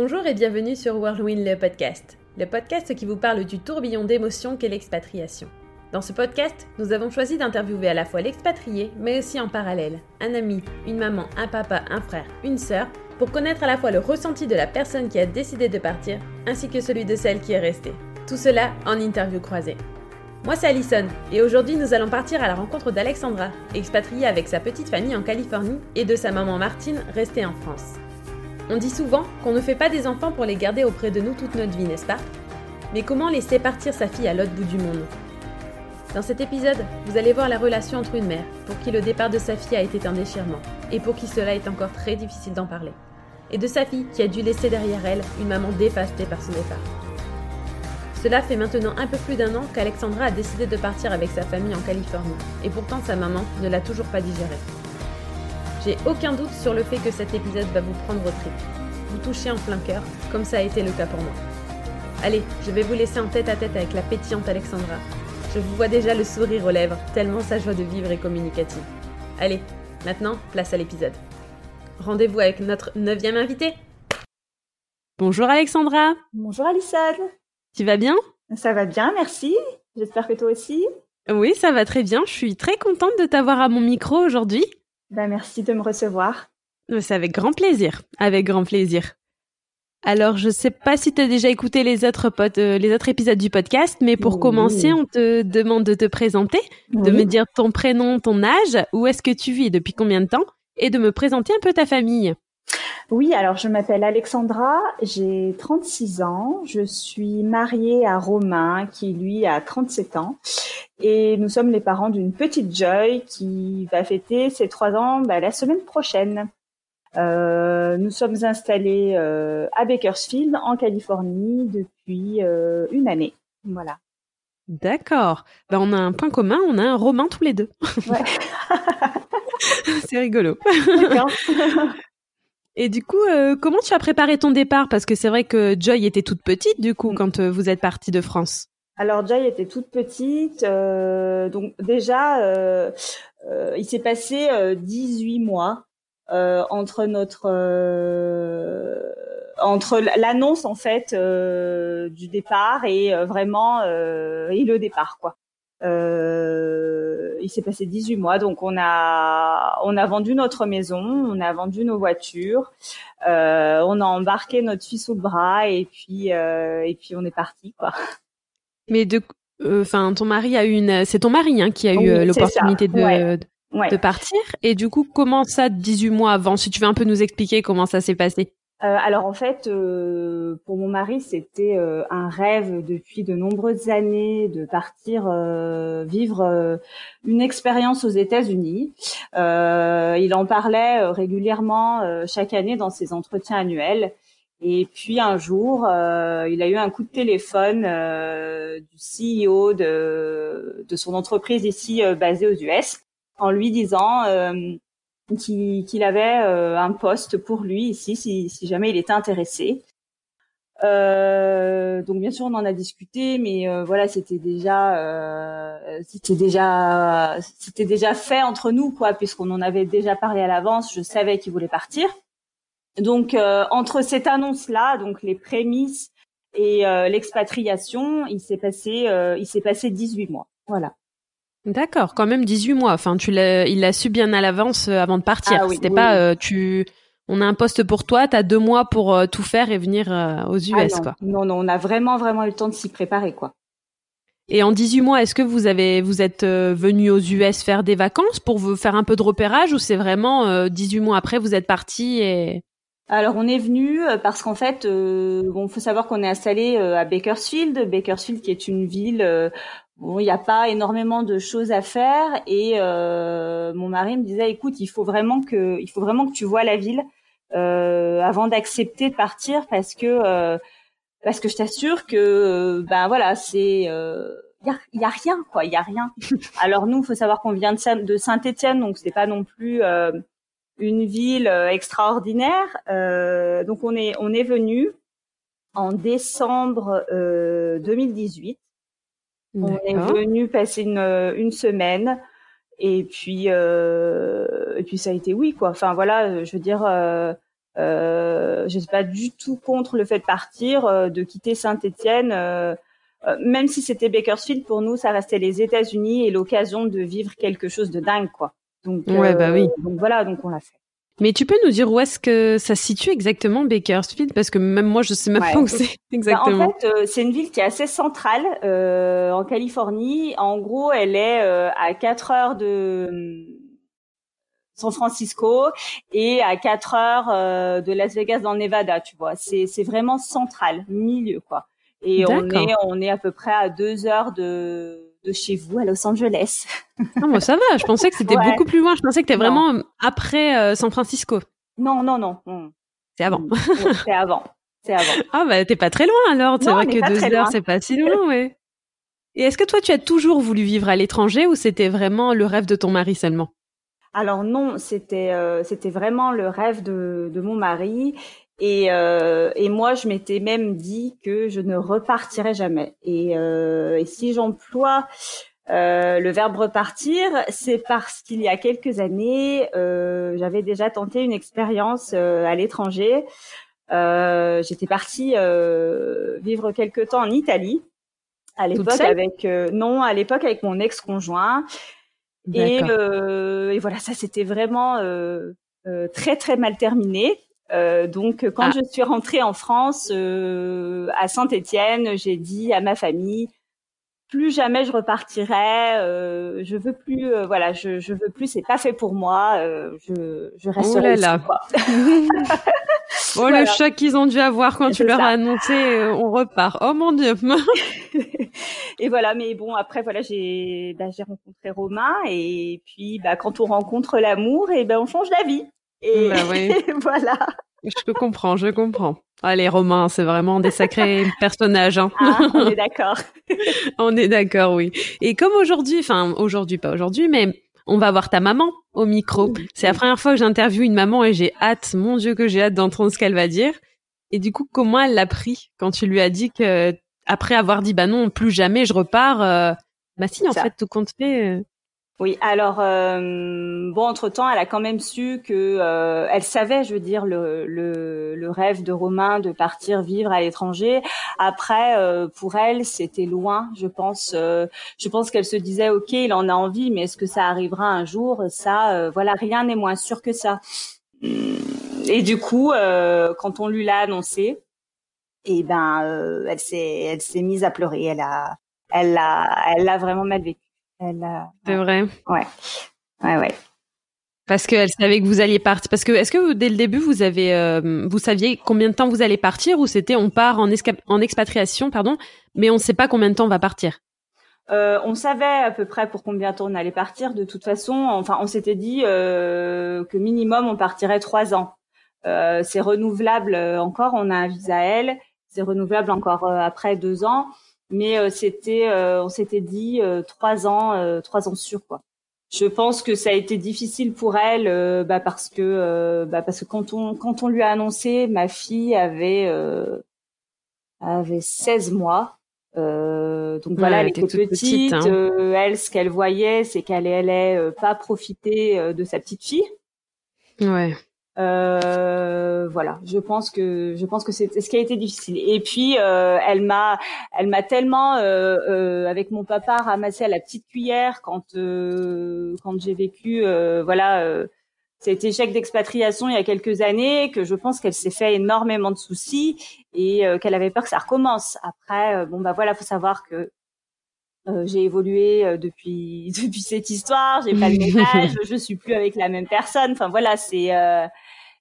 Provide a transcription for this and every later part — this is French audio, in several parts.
Bonjour et bienvenue sur Whirlwind le podcast, le podcast qui vous parle du tourbillon d'émotions qu'est l'expatriation. Dans ce podcast, nous avons choisi d'interviewer à la fois l'expatrié, mais aussi en parallèle, un ami, une maman, un papa, un frère, une sœur, pour connaître à la fois le ressenti de la personne qui a décidé de partir, ainsi que celui de celle qui est restée. Tout cela en interview croisée. Moi c'est Alison, et aujourd'hui nous allons partir à la rencontre d'Alexandra, expatriée avec sa petite famille en Californie, et de sa maman Martine, restée en France. On dit souvent qu'on ne fait pas des enfants pour les garder auprès de nous toute notre vie, n'est-ce pas? Mais comment laisser partir sa fille à l'autre bout du monde? Dans cet épisode, vous allez voir la relation entre une mère, pour qui le départ de sa fille a été un déchirement, et pour qui cela est encore très difficile d'en parler, et de sa fille qui a dû laisser derrière elle une maman dévastée par son départ. Cela fait maintenant un peu plus d'un an qu'Alexandra a décidé de partir avec sa famille en Californie, et pourtant sa maman ne l'a toujours pas digéré. J'ai aucun doute sur le fait que cet épisode va vous prendre au trip, vous toucher en plein cœur, comme ça a été le cas pour moi. Allez, je vais vous laisser en tête à tête avec la pétillante Alexandra. Je vous vois déjà le sourire aux lèvres, tellement sa joie de vivre est communicative. Allez, maintenant, place à l'épisode. Rendez-vous avec notre neuvième invité. Bonjour Alexandra. Bonjour Alison. Tu vas bien? Ça va bien, merci. J'espère que toi aussi. Oui, ça va très bien. Je suis très contente de t'avoir à mon micro aujourd'hui. Ben, merci de me recevoir. C'est avec grand plaisir, avec grand plaisir. Alors, je sais pas si tu as déjà écouté les autres, euh, les autres épisodes du podcast, mais pour commencer, on te demande de te présenter, de me dire ton prénom, ton âge, où est-ce que tu vis, depuis combien de temps, et de me présenter un peu ta famille. Oui, alors je m'appelle Alexandra, j'ai 36 ans, je suis mariée à Romain qui lui a 37 ans et nous sommes les parents d'une petite Joy qui va fêter ses trois ans bah, la semaine prochaine. Euh, nous sommes installés euh, à Bakersfield en Californie depuis euh, une année. Voilà. D'accord. Ben, on a un point commun, on a un Romain tous les deux. Ouais. C'est rigolo. D'accord. Et du coup, euh, comment tu as préparé ton départ? Parce que c'est vrai que Joy était toute petite, du coup, mm. quand euh, vous êtes parti de France. Alors Joy était toute petite, euh, donc déjà, il s'est passé 18 mois entre notre entre l'annonce en fait du départ et vraiment et le départ quoi. Euh, il s'est passé 18 mois, donc on a on a vendu notre maison, on a vendu nos voitures, euh, on a embarqué notre fille sous le bras et puis euh, et puis on est parti quoi. Mais de enfin ton mari a eu une c'est ton mari hein, qui a eu l'opportunité de de partir. Et du coup comment ça 18 mois avant? Si tu veux un peu nous expliquer comment ça s'est passé euh, alors en fait, euh, pour mon mari, c'était euh, un rêve depuis de nombreuses années de partir vivre une expérience aux États-Unis. il en parlait régulièrement chaque année dans ses entretiens annuels. Et puis un jour, il a eu un coup de téléphone du CEO de, de son entreprise ici basée aux US en lui disant qu'il avait euh, un poste pour lui ici si, si jamais il était intéressé. Euh, donc bien sûr on en a discuté, mais euh, voilà c'était déjà euh, c'était déjà c'était déjà fait entre nous quoi, puisqu'on en avait déjà parlé à l'avance. Je savais qu'il voulait partir. Donc euh, entre cette annonce là, donc les prémices et l'expatriation, il s'est passé il s'est passé 18 mois. Voilà. D'accord, quand même 18 mois. Enfin, tu l'as, il l'a su bien à l'avance euh, avant de partir. Ah C'était pas euh, tu. On a un poste pour toi, tu as deux mois pour euh, tout faire et venir aux US, ah non. quoi. Non, non, on a vraiment, vraiment eu le temps de s'y préparer, quoi. Et en 18 mois, est-ce que vous avez, vous êtes venu aux US faire des vacances pour vous faire un peu de repérage ou c'est vraiment 18 mois après vous êtes parti et alors on est venu parce qu'en fait, euh, bon, faut savoir qu'on est installé à Bakersfield, Bakersfield qui est une ville Bon, il n'y a pas énormément de choses à faire et euh, mon mari me disait écoute, il faut vraiment que il faut vraiment que tu vois la ville euh, avant d'accepter de partir parce que euh, parce que je t'assure que ben voilà, c'est il y a, y a rien quoi, il y a rien. Alors nous, il faut savoir qu'on vient de, de Saint-Étienne donc c'est pas non plus une ville extraordinaire. donc on est on est venu en décembre 2018 on est venu passer une, une semaine et puis euh, et puis ça a été oui quoi. Enfin voilà, je veux dire, euh, Euh, je suis pas du tout contre le fait de partir, euh, de quitter Saint-Étienne. Euh, euh, même si c'était Bakersfield, pour nous, ça restait les États-Unis et l'occasion de vivre quelque chose de dingue, quoi. Donc, ouais, bah oui. donc voilà, donc on l'a fait. Mais tu peux nous dire où est-ce que ça se situe exactement Bakersfield? Parce que même moi, je sais même pas où c'est exactement. Bah, en fait, c'est une ville qui est assez centrale euh, en Californie. En gros, elle est euh, à 4 heures de San Francisco et à 4 heures euh, de Las Vegas dans le Nevada, tu vois. C'est c'est vraiment central, milieu quoi. Et on est on est à peu près à deux heures de de chez vous à Los Angeles. non, moi ça va. Je pensais que c'était beaucoup plus loin. Je pensais que t'es vraiment après euh, San Francisco. Non, non, non. C'est avant. c'est avant. C'est avant. Ah bah t'es pas très loin alors. C'est vrai que deux heures c'est pas si loin, ouais. Et est-ce que toi tu as toujours voulu vivre à l'étranger ou c'était vraiment le rêve de ton mari seulement? Alors non, c'était euh, c'était vraiment le rêve de, de mon mari et, euh, et moi je m'étais même dit que je ne repartirais jamais. Et, euh, et si j'emploie euh, le verbe repartir, c'est parce qu'il y a quelques années, euh, j'avais déjà tenté une expérience euh, à l'étranger. Euh, J'étais partie vivre quelque temps en Italie à l'époque avec non à l'époque avec mon ex-conjoint et, euh, et, voilà, ça c'était vraiment euh, euh, très très mal terminé. Euh, donc quand ah. je suis rentrée en France euh, à Saint-Étienne, j'ai dit à ma famille plus jamais je repartirai. Euh, je veux plus, voilà, je, je veux plus. C'est pas fait pour moi. je, je resterai oh là oh le choc qu'ils ont dû avoir quand tu leur as annoncé, on repart. Oh mon dieu. et voilà, mais bon, après, voilà, j'ai bah, j'ai rencontré Romain et puis bah, quand on rencontre l'amour, et ben on change d'avis. Et, bah oui. voilà. Je comprends, je comprends. Allez, Romain, c'est vraiment des sacrés personnages. Hein. Ah, on est d'accord. on est d'accord, oui. Et comme aujourd'hui, enfin aujourd'hui, pas aujourd'hui, mais on va voir ta maman au micro. C'est la première fois que j'interviewe une maman et j'ai hâte, mon Dieu, que j'ai hâte d'entendre ce qu'elle va dire. Et du coup, comment elle l'a pris quand tu lui as dit que après avoir dit bah non plus jamais je repars euh, bah si en fait tout compte fait euh. Oui alors euh, bon entre temps elle a quand même su que elle savait je veux dire le, le, rêve de Romain de partir vivre à l'étranger après pour elle c'était loin je pense je pense qu'elle se disait ok il en a envie mais est-ce que ça arrivera un jour? Ça voilà rien n'est moins sûr que ça et du coup quand on lui l'a annoncé et ben euh, elle s'est elle s'est mise à pleurer. Elle a elle l'a elle l'a vraiment mal vécu. Elle C'est vrai. Ouais. Ouais ouais. Parce qu'elle savait que vous alliez partir. Parce que est-ce que dès le début vous avez euh, vous saviez combien de temps vous allez partir ou c'était on part en, en expatriation pardon mais on ne sait pas combien de temps on va partir? Euh, on savait à peu près pour combien de temps on allait partir. De toute façon, enfin, on s'était dit euh, que minimum on partirait trois ans. Euh, c'est renouvelable encore. On a un visa L c'est renouvelable encore euh, après deux ans, mais euh, c'était, euh, on s'était dit trois ans, trois ans sûrs quoi. Je pense que ça a été difficile pour elle, bah parce que, bah parce que quand on quand on lui a annoncé, ma fille avait avait 16 mois. Euh, donc voilà, elle était toute petite. hein. elle, ce qu'elle voyait, c'est qu'elle allait pas profiter de sa petite fille. Ouais. Euh, voilà, je pense que je pense que c'est ce qui a été difficile. Et puis euh, elle m'a elle m'a tellement euh, euh avec mon papa ramassé à la petite cuillère quand euh, quand j'ai vécu voilà cet échec d'expatriation il y a quelques années que je pense qu'elle s'est fait énormément de soucis et qu'elle avait peur que ça recommence. Après bon bah voilà, faut savoir que j'ai évolué depuis depuis cette histoire, j'ai pas le même âge, je suis plus avec la même personne. Enfin voilà, c'est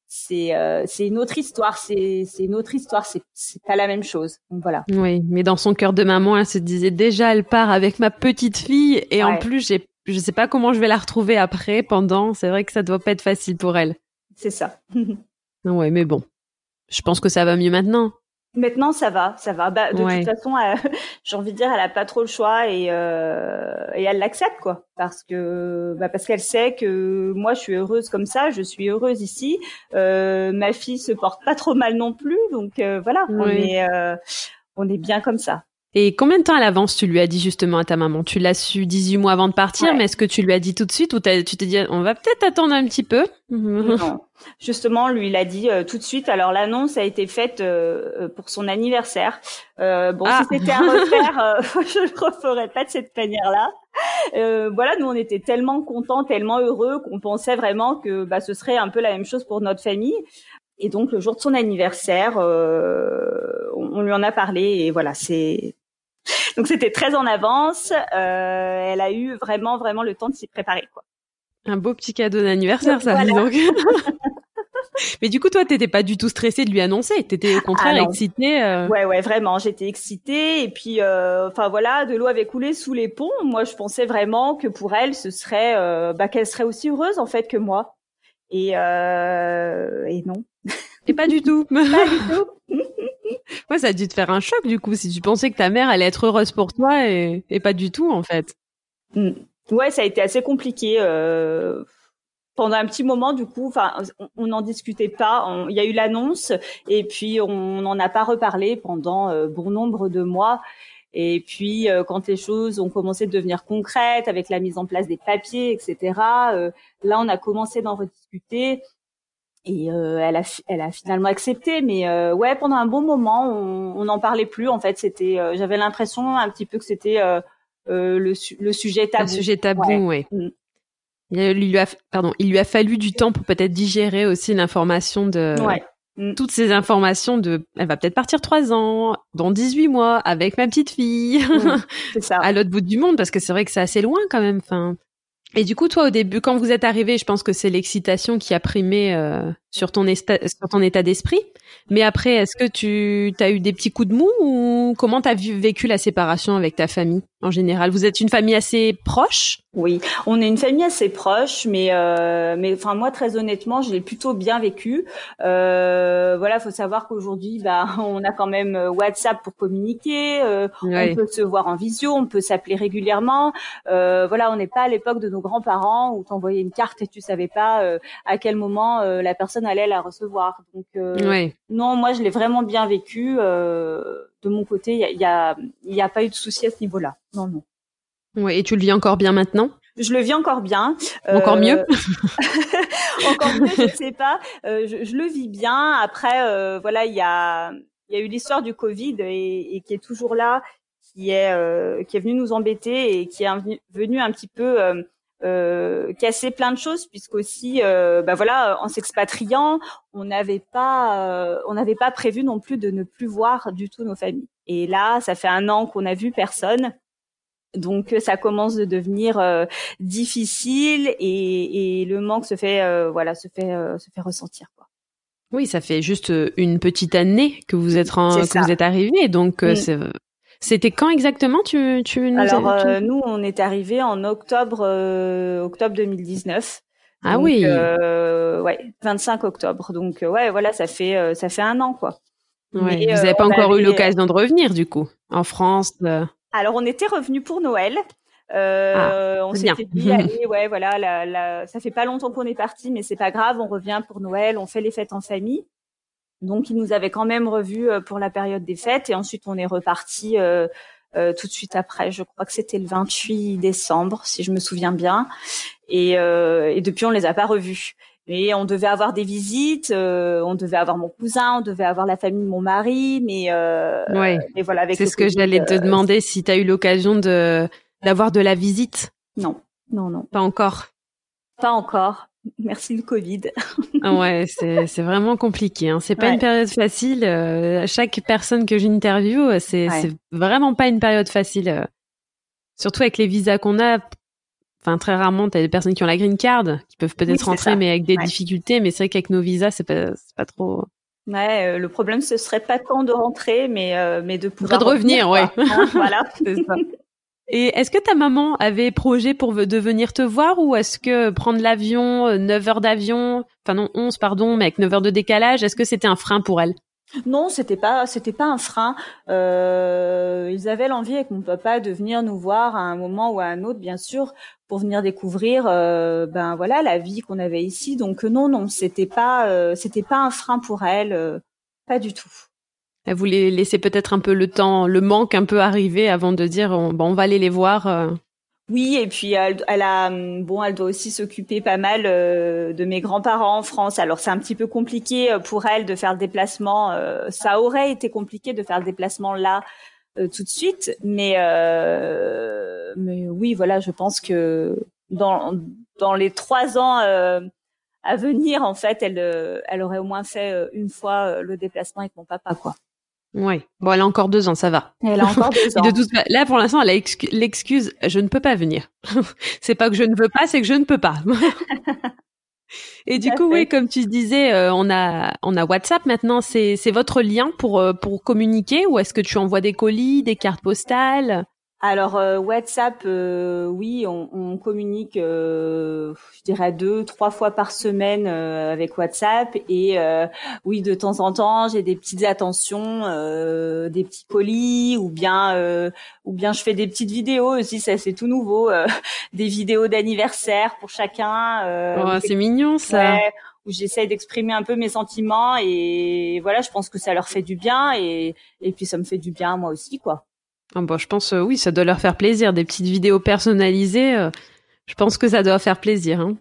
c'est euh, c'est une autre histoire, c'est c'est une autre histoire, c'est c'est pas la même chose. Donc voilà. Oui, mais dans son cœur de maman, elle se disait déjà elle part avec ma petite fille et en plus j'ai je sais pas comment je vais la retrouver après pendant, c'est vrai que ça doit pas être facile pour elle. C'est ça. ouais, mais bon. Je pense que ça va mieux maintenant. Maintenant, ça va, ça va. Bah, de toute façon, j'ai envie de dire, elle a pas trop le choix et euh, et elle l'accepte quoi, parce que bah, parce qu'elle sait que moi, je suis heureuse comme ça, je suis heureuse ici. Euh, ma fille se porte pas trop mal non plus, donc euh, voilà, on est euh, on est bien comme ça. Et combien de temps à l'avance tu lui as dit justement à ta maman? Tu l'as su 18 mois avant de partir, mais est-ce que tu lui as dit tout de suite ou tu t'es dit on va peut-être attendre un petit peu? Non, justement, lui il a dit euh, tout de suite. Alors l'annonce a été faite euh, euh, pour son anniversaire. bon, si ah. c'était à refaire, je ne le referais pas de cette manière-là. voilà, nous on était tellement contents, tellement heureux qu'on pensait vraiment que bah, ce serait un peu la même chose pour notre famille. Et donc le jour de son anniversaire, on, lui en a parlé et voilà, c'est donc c'était très en avance. Euh, elle a eu vraiment vraiment le temps de s'y préparer quoi. Un beau petit cadeau d'anniversaire ça, donc. Mais du coup, toi, t'étais pas du tout stressée de lui annoncer. T'étais au contraire ah excitée. Euh... Ouais, ouais, vraiment. J'étais excitée. Et puis, euh, enfin voilà, de l'eau avait coulé sous les ponts. Moi, je pensais vraiment que pour elle, ce serait, euh, bah, qu'elle serait aussi heureuse en fait que moi. Et, euh, et non. Et pas du tout. pas du tout. ouais, ça a dû te faire un choc du coup, si tu pensais que ta mère allait être heureuse pour toi et, et pas du tout en fait. Mm. Ouais, ça a été assez compliqué. Euh, pendant un petit moment, du coup, enfin, on n'en discutait pas. Il y a eu l'annonce et puis on n'en a pas reparlé pendant euh, bon nombre de mois. Et puis, euh, quand les choses ont commencé de devenir concrètes, avec la mise en place des papiers, etc., euh, là, on a commencé d'en rediscuter. Et euh, elle a elle a finalement accepté, mais euh, ouais pendant un bon moment on n'en parlait plus en fait. C'était euh, j'avais l'impression un petit peu que c'était le, le sujet tabou. Un sujet tabou, ouais. Mm. Il lui a pardon, il lui a fallu du temps pour peut-être digérer aussi l'information de mm. toutes ces informations de elle va peut-être partir trois ans dans 18 mois avec ma petite fille mm, ça. à l'autre bout du monde parce que c'est vrai que c'est assez loin quand même. Enfin et du coup, toi, au début, quand vous êtes arrivé, je pense que c'est l'excitation qui a primé euh, sur ton, sur ton état d'esprit. Mais après, est-ce que tu as eu des petits coups de mou ou comment tu as vécu la séparation avec ta famille en général? Vous êtes une famille assez proche? Oui, on est une famille assez proche, mais euh, mais enfin moi très honnêtement, je l'ai plutôt bien vécu. Euh, voilà, faut savoir qu'aujourd'hui, bah, on a quand même euh, WhatsApp pour communiquer, euh, on peut se voir en visio, on peut s'appeler régulièrement. Euh, voilà, on n'est pas à l'époque de nos grands-parents où t'envoyais une carte et tu savais pas euh, à quel moment la personne allait la recevoir. Donc ouais. non, moi je l'ai vraiment bien vécu. de mon côté, il y a, y, a, y a pas eu de souci à ce niveau-là. Non, non. Ouais, et tu le vis encore bien maintenant? Je le vis encore bien. Encore mieux? Encore mieux, je sais pas. Euh, je, je, le vis bien. Après, euh, voilà, il y a, y a eu l'histoire du Covid et, et, qui est toujours là, qui est, euh, qui est venu nous embêter et qui est venu un petit peu euh, casser plein de choses puisqu'aussi euh, bah voilà en s'expatriant on n'avait pas euh, on n'avait pas prévu non plus de ne plus voir du tout nos familles et là ça fait un an qu'on n'a vu personne donc ça commence de devenir euh, difficile et, et, le manque se fait euh, voilà se fait se fait ressentir quoi. Oui, ça fait juste une petite année que vous êtes en, que vous êtes arrivé, donc mm. c'était quand exactement tu, tu nous Alors euh, nous on est arrivé en octobre euh, octobre 2019. Ah oui. Euh, ouais, 25 octobre. Donc euh, ouais, voilà, ça fait ça fait un an quoi. Ouais, vous n'avez pas encore eu l'occasion de revenir du coup en France. Alors on était revenu pour Noël. Euh, ah, on s'était dit, allez, ouais, voilà, la, la... ça fait pas longtemps qu'on est parti, mais c'est pas grave, on revient pour Noël, on fait les fêtes en famille. Donc, ils nous avaient quand même revus euh, pour la période des fêtes et ensuite on est reparti euh, euh, tout de suite après. Je crois que c'était le 28 décembre, si je me souviens bien. Et, et depuis, on les a pas revus. Mais on devait avoir des visites, on devait avoir mon cousin, on devait avoir la famille de mon mari, mais, euh, ouais. mais voilà. C'est ce que j'allais te demander si tu as eu l'occasion de d'avoir de la visite. Non, non, non. Pas encore. Pas encore. Merci le Covid. Ah ouais, c'est c'est vraiment compliqué. Hein. C'est pas une période facile. Euh, chaque personne que j'interviewe, c'est c'est vraiment pas une période facile. Euh. Surtout avec les visas qu'on a. Enfin, très rarement, t'as des personnes qui ont la green card, qui peuvent peut-être rentrer, mais avec des difficultés. Mais c'est vrai qu'avec nos visas, c'est pas c'est pas trop. Ouais, euh, le problème ce serait pas tant de rentrer, mais euh, mais de pouvoir de revenir, ouais. Hein, voilà. c'est ça. Et est-ce que ta maman avait projet pour de venir te voir ou est-ce que prendre l'avion, 9 euh, heures d'avion, enfin non 11 pardon, mais avec 9 heures de décalage, est-ce que c'était un frein pour elle? Non, c'était pas, c'était pas un frein. Euh, ils avaient l'envie avec mon papa de venir nous voir à un moment ou à un autre, bien sûr, pour venir découvrir, euh, ben voilà, la vie qu'on avait ici. Donc non, non, c'était pas, euh, c'était pas un frein pour elle, pas du tout. Elle voulait laisser peut-être un peu le temps, le manque un peu arriver avant de dire on, bon, on va aller les voir. Euh. Oui, et puis elle, a bon, elle doit aussi s'occuper pas mal euh, de mes grands-parents en France. Alors c'est un petit peu compliqué euh, pour elle de faire le déplacement. ça aurait été compliqué de faire le déplacement là tout de suite, mais mais oui, voilà, je pense que dans dans les trois ans à venir, en fait, elle elle aurait au moins fait une fois le déplacement avec mon papa, quoi. Oui. Bon, elle a encore deux ans, ça va. Elle a encore deux ans. de là, pour l'instant, elle a l'excuse, je ne peux pas venir. c'est pas que je ne veux pas, c'est que je ne peux pas. Et du coup, oui, comme tu disais, euh, on a on a WhatsApp maintenant. C'est c'est votre lien pour euh, pour communiquer ou est-ce que tu envoies des colis, des cartes postales? Alors euh, WhatsApp, euh, oui, on, on communique, euh, je dirais deux, trois fois par semaine avec WhatsApp et oui, de temps en temps, j'ai des petites attentions, des petits colis ou bien ou bien je fais des petites vidéos aussi, ça c'est tout nouveau, des vidéos d'anniversaire pour chacun. Oh, c'est mignon ça. où j'essaie d'exprimer un peu mes sentiments et voilà, je pense que ça leur fait du bien et et puis ça me fait du bien moi aussi quoi. Ah bah, je pense, euh, oui, ça doit leur faire plaisir. Des petites vidéos personnalisées, euh, je pense que ça doit faire plaisir. Hein.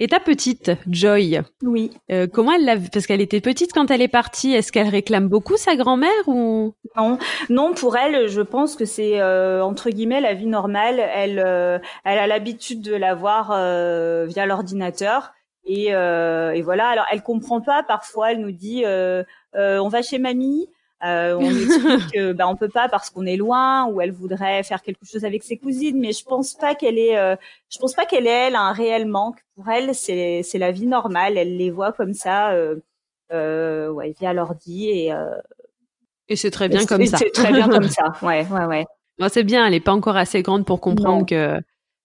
Et ta petite, Joy Oui. Euh, comment elle l'a Parce qu'elle était petite quand elle est partie. Est-ce qu'elle réclame beaucoup sa grand-mère ou? Non, non. Pour elle, je pense que c'est entre guillemets la vie normale. Elle, elle a l'habitude de la voir via l'ordinateur. Et, et, voilà. Alors, elle comprend pas. Parfois, elle nous dit on va chez mamie. Euh, on explique que bah, on peut pas parce qu'on est loin ou elle voudrait faire quelque chose avec ses cousines, mais je pense pas qu'elle est, euh, je pense pas qu'elle ait elle un réel manque. Pour elle, c'est c'est la vie normale. Elle les voit comme ça, euh, euh ouais, via l'ordi et euh, et c'est très bien comme ça. C'est très bien comme ça. Ouais, ouais, ouais. Bon, c'est bien. Elle est pas encore assez grande pour comprendre que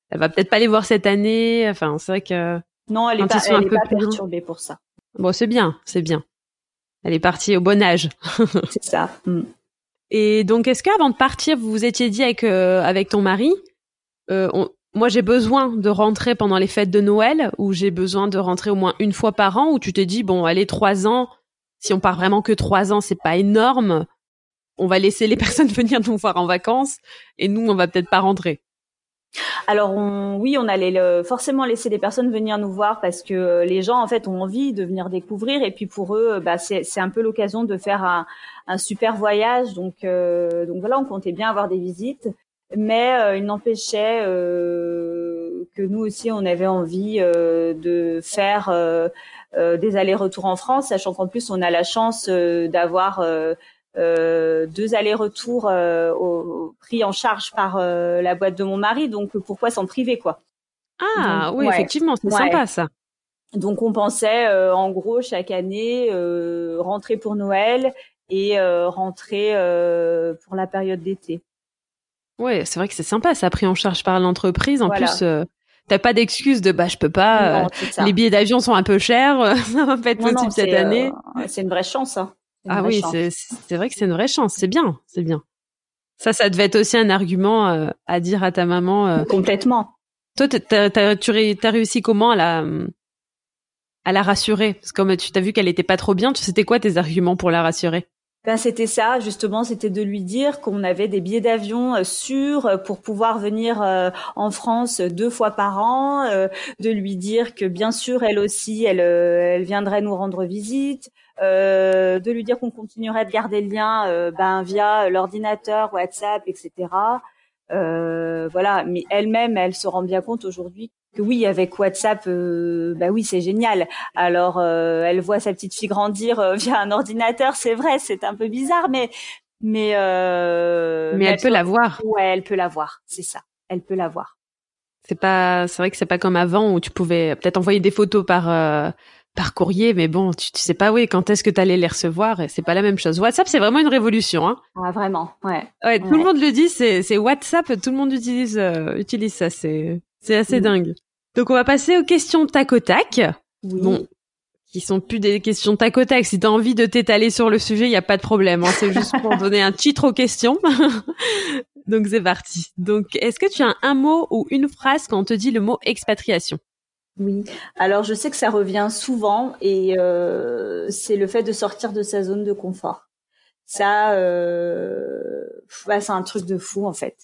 elle va peut-être pas les voir cette année. Enfin, c'est vrai que non, elle est pas, elle est pas perturbée pour ça. Bon, c'est bien, c'est bien. Elle est partie au bon âge. c'est ça. Mm. Et donc, est-ce qu'avant de partir, vous vous étiez dit avec euh, avec ton mari, euh, moi j'ai besoin de rentrer pendant les fêtes de Noël, ou j'ai besoin de rentrer au moins une fois par an, ou tu t'es dit bon, allez trois ans. Si on part vraiment que trois ans, c'est pas énorme. On va laisser les personnes venir nous voir en vacances, et nous, on va peut-être pas rentrer? Alors oui, on allait forcément laisser des personnes venir nous voir parce que euh, les gens en fait ont envie de venir découvrir et puis pour eux, bah, c'est un peu l'occasion de faire un, super voyage. Donc euh, donc voilà, on comptait bien avoir des visites, mais euh, il n'empêchait que nous aussi on avait envie de faire des allers-retours en France, sachant qu'en plus on a la chance d'avoir euh, deux allers-retours euh, au, pris en charge par euh, la boîte de mon mari. Donc pourquoi s'en priver quoi? Ah oui, effectivement, c'est sympa ça. Donc on pensait en gros chaque année rentrer pour Noël et rentrer pour la période d'été. Ouais, c'est vrai que c'est sympa, ça pris en charge par l'entreprise. En plus, t'as pas d'excuse de bah je peux pas. les billets d'avion sont un peu chers, ça va pas être possible cette année. c'est une vraie chance. Hein. Ah oui, c'est vrai que c'est une vraie chance. C'est bien, c'est bien. Ça, ça devait être aussi un argument euh, à dire à ta maman. Euh. Complètement. Toi, t'as, tu as réussi comment à la, à la rassurer? Parce que comme tu t'as vu qu'elle était pas trop bien, c'était quoi tes arguments pour la rassurer? Ben, c'était ça, justement, c'était de lui dire qu'on avait des billets d'avion euh, sûrs pour pouvoir venir en France deux fois par an, de lui dire que bien sûr, elle aussi, elle, elle viendrait nous rendre visite, euh, de lui dire qu'on continuerait de garder le lien euh, ben, via l'ordinateur, WhatsApp, etc. Euh, voilà, mais elle-même, elle se rend bien compte aujourd'hui que oui, avec WhatsApp, bah oui, c'est génial. Alors, elle voit sa petite fille grandir via un ordinateur, c'est vrai, c'est un peu bizarre, mais mais mais, elle, peut la voir. Ouais, elle peut la voir, c'est ça. Elle peut la voir. C'est pas, c'est vrai que c'est pas comme avant où tu pouvais peut-être envoyer des photos par par courrier, mais bon, tu, tu sais pas oui quand est-ce que tu allais les recevoir, c'est pas la même chose. WhatsApp, c'est vraiment une révolution, hein. Ah vraiment, ouais. Ouais, tout le monde le dit, c'est c'est WhatsApp, tout le monde utilise euh, utilise ça, c'est c'est assez dingue. Donc on va passer aux questions tac au tac. Bon, qui sont plus des questions tac au tac. Si t'as envie de t'étaler sur le sujet, il y a pas de problème. Hein. C'est juste pour donner un titre aux questions. Donc c'est parti. Donc est-ce que tu as un mot ou une phrase quand on te dit le mot expatriation? Oui, alors je sais que ça revient souvent et euh, c'est le fait de sortir de sa zone de confort. ça, euh, bah, c'est un truc de fou en fait.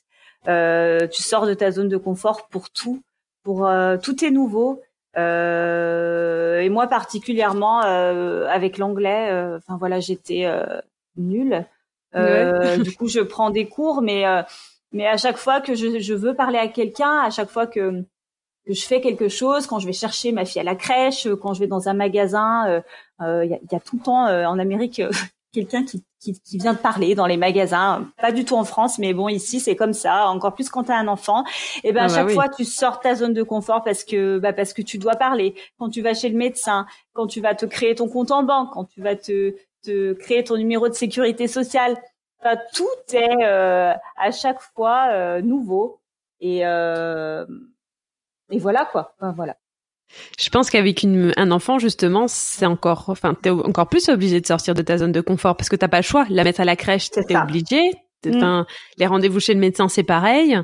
Euh, tu sors de ta zone de confort pour tout, pour euh, tout est nouveau. Euh, et moi particulièrement euh, avec l'anglais, euh, enfin voilà, j'étais nulle. Du coup, je prends des cours, mais mais à chaque fois que je, je veux parler à quelqu'un, à chaque fois que que je fais quelque chose, quand je vais chercher ma fille à la crèche, quand je vais dans un magasin, il y, a, y, a, tout le temps en Amérique quelqu'un qui, qui, qui, vient de parler dans les magasins, pas du tout en France, mais bon ici c'est comme ça, encore plus quand tu as un enfant. Et ben à ah bah chaque fois tu sors ta zone de confort parce que bah parce que tu dois parler. Quand tu vas chez le médecin, quand tu vas te créer ton compte en banque, quand tu vas te te créer ton numéro de sécurité sociale, bah, tout est euh, à chaque fois euh, nouveau et euh, et voilà quoi. voilà. Je pense qu'avec un enfant, justement, c'est encore, enfin, t'es encore plus obligé de sortir de ta zone de confort parce que t'as pas le choix. La mettre à la crèche, t'es obligé. Mm. Les rendez-vous chez le médecin, c'est pareil.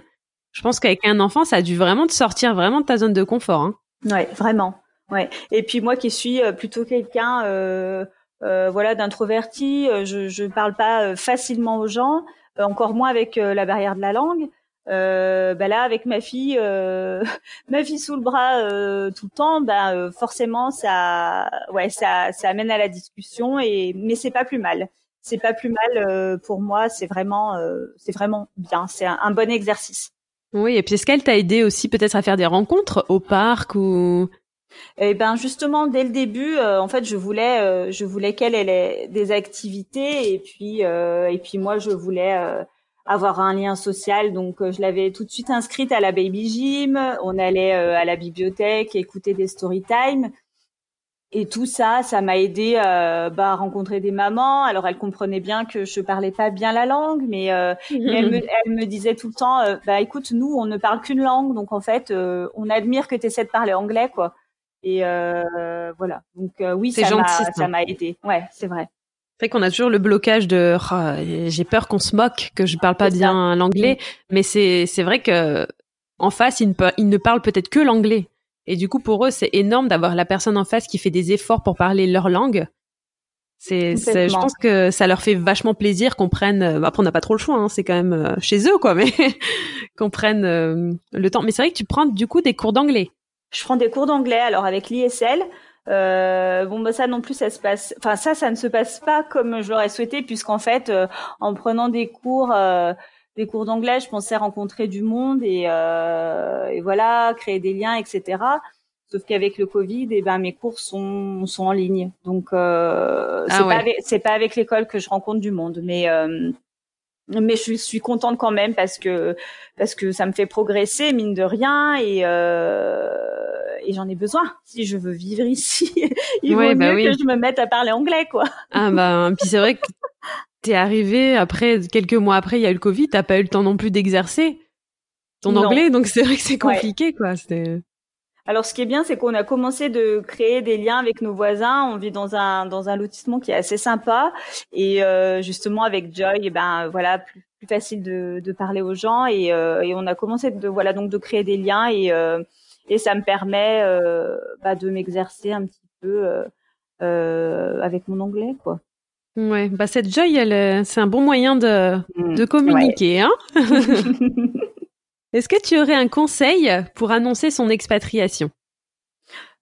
Je pense qu'avec un enfant, ça a dû vraiment te sortir vraiment de ta zone de confort. Hein. Ouais, vraiment. Ouais. Et puis moi qui suis euh, plutôt quelqu'un, euh, euh, voilà, d'introverti, je, je parle pas facilement aux gens, encore moins avec la barrière de la langue. Euh, bah là avec ma fille euh, ma fille sous le bras euh, tout le temps bah euh, forcément ça ouais ça ça amène à la discussion et mais c'est pas plus mal. C'est pas plus mal euh, pour moi c'est vraiment c'est vraiment bien. C'est un, bon exercice. Oui et puis est-ce qu'elle t'a aidé aussi peut-être à faire des rencontres au parc ou? Eh ben justement dès le début en fait je voulais je voulais qu'elle ait des activités et puis et puis moi je voulais avoir un lien social. Donc, euh, je l'avais tout de suite inscrite à la baby gym. On allait euh, à la bibliothèque, écouter des story time. Et tout ça, ça m'a aidé euh, bah, à rencontrer des mamans. Alors, elle comprenait bien que je parlais pas bien la langue, mais, elle, me, elle, me, disait tout le temps, bah écoute, nous, on ne parle qu'une langue, donc en fait, on admire que tu essaies de parler anglais, quoi. Et voilà. Donc oui, ça m'a, ça m'a aidé. Ouais, c'est vrai. C'est vrai qu'on a toujours le blocage de oh, j'ai peur qu'on se moque que je parle pas bien l'anglais, mais c'est c'est vrai que en face ils ne, ils ne parlent peut-être que l'anglais et du coup pour eux c'est énorme d'avoir la personne en face qui fait des efforts pour parler leur langue. C'est, je pense que ça leur fait vachement plaisir qu'on prenne. Euh, après, on n'a pas trop le choix, hein, c'est quand même euh, chez eux, quoi, mais qu'on prenne euh, le temps. Mais c'est vrai que tu prends du coup des cours d'anglais. Je prends des cours d'anglais. Alors avec l'ISL, euh, bon, bah ça non plus, ça se passe. Enfin, ça, ça ne se passe pas comme je l'aurais souhaité, puisqu'en fait, euh, en prenant des cours, euh, des cours d'anglais, je pensais rencontrer du monde et, euh, et voilà, créer des liens, etc. Sauf qu'avec le Covid, et eh ben mes cours sont sont en ligne, donc ah c'est pas c'est pas avec l'école que je rencontre du monde, mais mais je suis contente quand même parce que parce que ça me fait progresser mine de rien et euh, et j'en ai besoin si je veux vivre ici. Il vaut bah mieux que je me mette à parler anglais quoi. Ah bah puis c'est vrai que t'es arrivé après quelques mois après il y a eu le Covid, t'as pas eu le temps non plus d'exercer ton anglais donc c'est vrai que c'est compliqué quoi. C'était alors, ce qui est bien, c'est qu'on a commencé de créer des liens avec nos voisins. On vit dans un dans un lotissement qui est assez sympa et euh, justement avec Joy, eh ben voilà, plus, plus facile de, de parler aux gens et, euh, et on a commencé de voilà donc de créer des liens et euh, et ça me permet euh, bah, de m'exercer un petit peu euh, avec mon anglais quoi. Ouais, bah cette Joy, elle, c'est un bon moyen de mmh, de communiquer, hein. Est-ce que tu aurais un conseil pour annoncer son expatriation?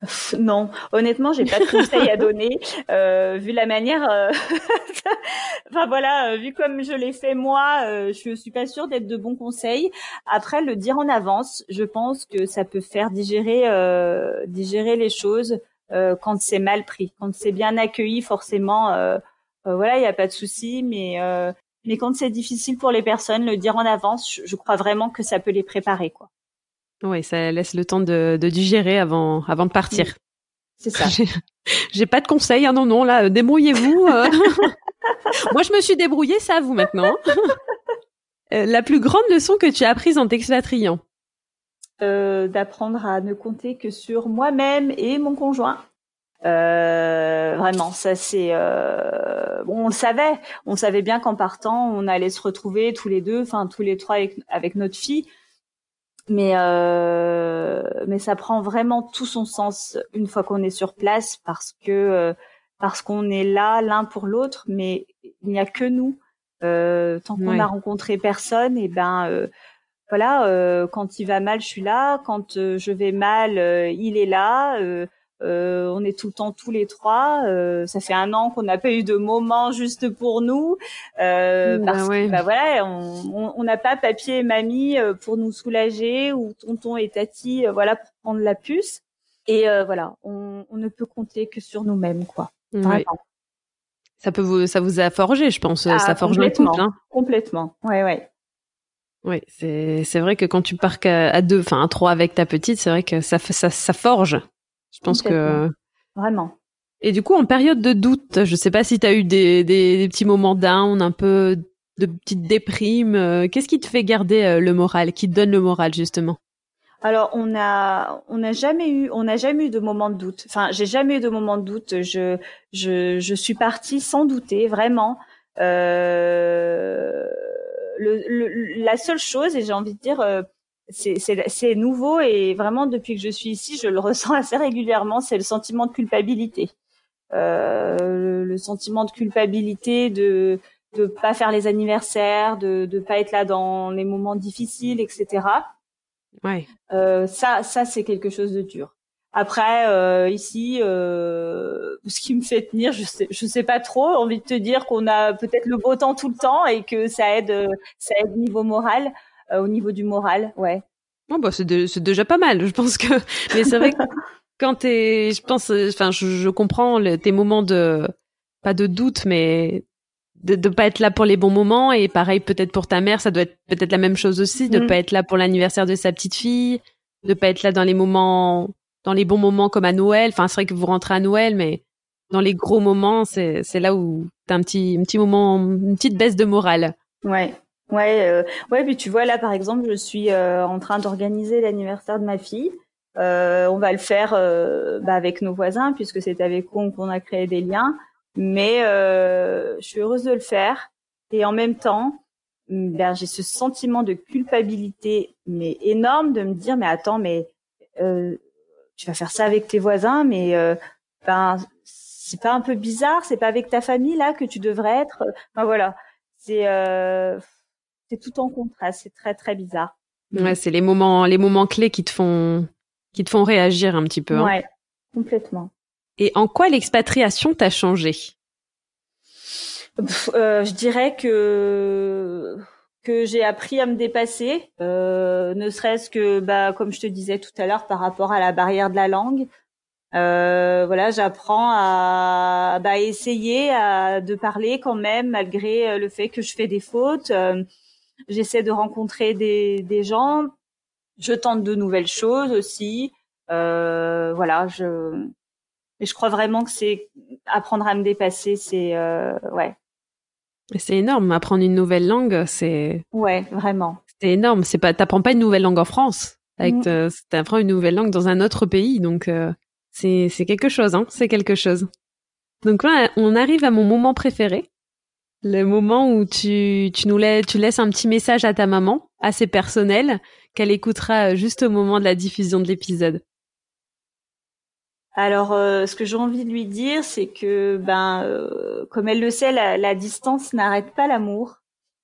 non, honnêtement, j'ai pas de conseil à donner. Euh, vu la manière, euh, enfin voilà, euh, vu comme je l'ai fait moi, je suis pas sûre d'être de bons conseils. Après, le dire en avance, je pense que ça peut faire digérer, digérer les choses quand c'est mal pris, quand c'est bien accueilli. Forcément, voilà, il y a pas de souci, mais mais quand c'est difficile pour les personnes, le dire en avance, je, crois vraiment que ça peut les préparer, quoi. Oui, ça laisse le temps de, de digérer avant, avant de partir. C'est ça. J'ai pas de conseils, hein, non, non, là, euh, débrouillez-vous. Euh. Moi, je me suis débrouillée, ça à vous maintenant. Euh, la plus grande leçon que tu as apprise en t'expatriant? Euh, D'apprendre à ne compter que sur moi-même et mon conjoint. Euh, vraiment, ça c'est euh, bon, on le savait, on savait bien qu'en partant, on allait se retrouver tous les deux, enfin tous les trois avec, notre fille, mais euh, mais ça prend vraiment tout son sens une fois qu'on est sur place parce que parce qu'on est là l'un pour l'autre, mais il n'y a que nous. Euh, tant qu'on n'a rencontré personne, et ben voilà, quand il va mal, je suis là. Quand je vais mal, il est là. On est tout le temps tous les trois. ça fait un an qu'on n'a pas eu de moment juste pour nous mmh, parce bah que bah voilà, on n'a pas papier et mamie pour nous soulager ou tonton et tati voilà pour prendre la puce. Et voilà, on, ne peut compter que sur nous-mêmes quoi. Ça peut vous, ça vous a forgé, je pense. ça ah, forge le couple. Hein. Complètement. Ouais, ouais. Oui, c'est vrai que quand tu pars à deux, enfin à trois avec ta petite, c'est vrai que ça ça ça forge. Je pense que vraiment. Et du coup, en période de doute, je sais pas si tu as eu des, des, des petits moments down, un peu de petites déprimes. Euh, qu'est-ce qui te fait garder euh, le moral, qui te donne le moral justement? Alors on a on n'a jamais eu on n'a jamais eu de moment de doute. Enfin, j'ai jamais eu de moment de doute. Je je je suis partie sans douter vraiment. Euh, le, la seule chose et j'ai envie de dire euh, c'est nouveau et vraiment depuis que je suis ici, je le ressens assez régulièrement. C'est le sentiment de culpabilité. Euh, le, sentiment de culpabilité de de pas faire les anniversaires, de de pas être là dans les moments difficiles, etc. Ouais. Euh, ça, ça c'est quelque chose de dur. Après, euh, ici, euh, ce qui me fait tenir, je sais, je sais pas trop. Envie de te dire qu'on a peut-être le beau temps tout le temps et que ça aide, ça aide niveau moral, au niveau du moral, ouais. Bon, bah c'est, déjà pas mal. Je pense que, mais c'est vrai que quand t'es, je pense, enfin, je, je comprends tes moments de, pas de doute, mais de ne pas être là pour les bons moments et pareil peut-être pour ta mère ça doit être peut-être la même chose aussi de ne mm. pas être là pour l'anniversaire de sa petite fille de pas être là dans les moments dans les bons moments comme à Noël enfin c'est vrai que vous rentrez à Noël mais dans les gros moments c'est c'est là où t'as un petit un petit moment une petite baisse de morale ouais ouais euh, ouais puis tu vois là par exemple je suis euh, en train d'organiser l'anniversaire de ma fille euh, on va le faire euh, bah, avec nos voisins puisque c'est avec eux qu'on a créé des liens mais euh, je suis heureuse de le faire. Et en même temps, ben, j'ai ce sentiment de culpabilité, mais énorme, de me dire, mais attends, mais euh, tu vas faire ça avec tes voisins, mais ben c'est pas un peu bizarre, c'est pas avec ta famille là que tu devrais être? Enfin voilà, c'est c'est tout en contraste, c'est très très bizarre. Ouais, c'est les moments les moments clés qui te font qui te font réagir un petit peu. Hein. Ouais, complètement. Et en quoi l'expatriation t'a changé? Euh, Je dirais que que j'ai appris à me dépasser, euh, ne serait-ce que, bah, comme je te disais tout à l'heure, par rapport à la barrière de la langue. Euh, voilà, j'apprends à bah, essayer à, de parler quand même malgré le fait que je fais des fautes. J'essaie de rencontrer des, des gens. Je tente de nouvelles choses aussi. voilà, je et je crois vraiment que c'est apprendre à me dépasser, c'est euh, ouais. C'est énorme. Apprendre une nouvelle langue, c'est. Ouais, vraiment. C'est énorme. C'est pas, t'apprends pas une nouvelle langue en France. Avec, mmh. t'apprends une nouvelle langue dans un autre pays, donc euh, c'est c'est quelque chose, hein. C'est quelque chose. Donc là, on arrive à mon moment préféré, le moment où tu tu nous laisses tu laisses un petit message à ta maman, assez personnel, qu'elle écoutera juste au moment de la diffusion de l'épisode. Alors, euh, ce que j'ai envie de lui dire, c'est que, ben, euh, comme elle le sait, la, distance n'arrête pas l'amour.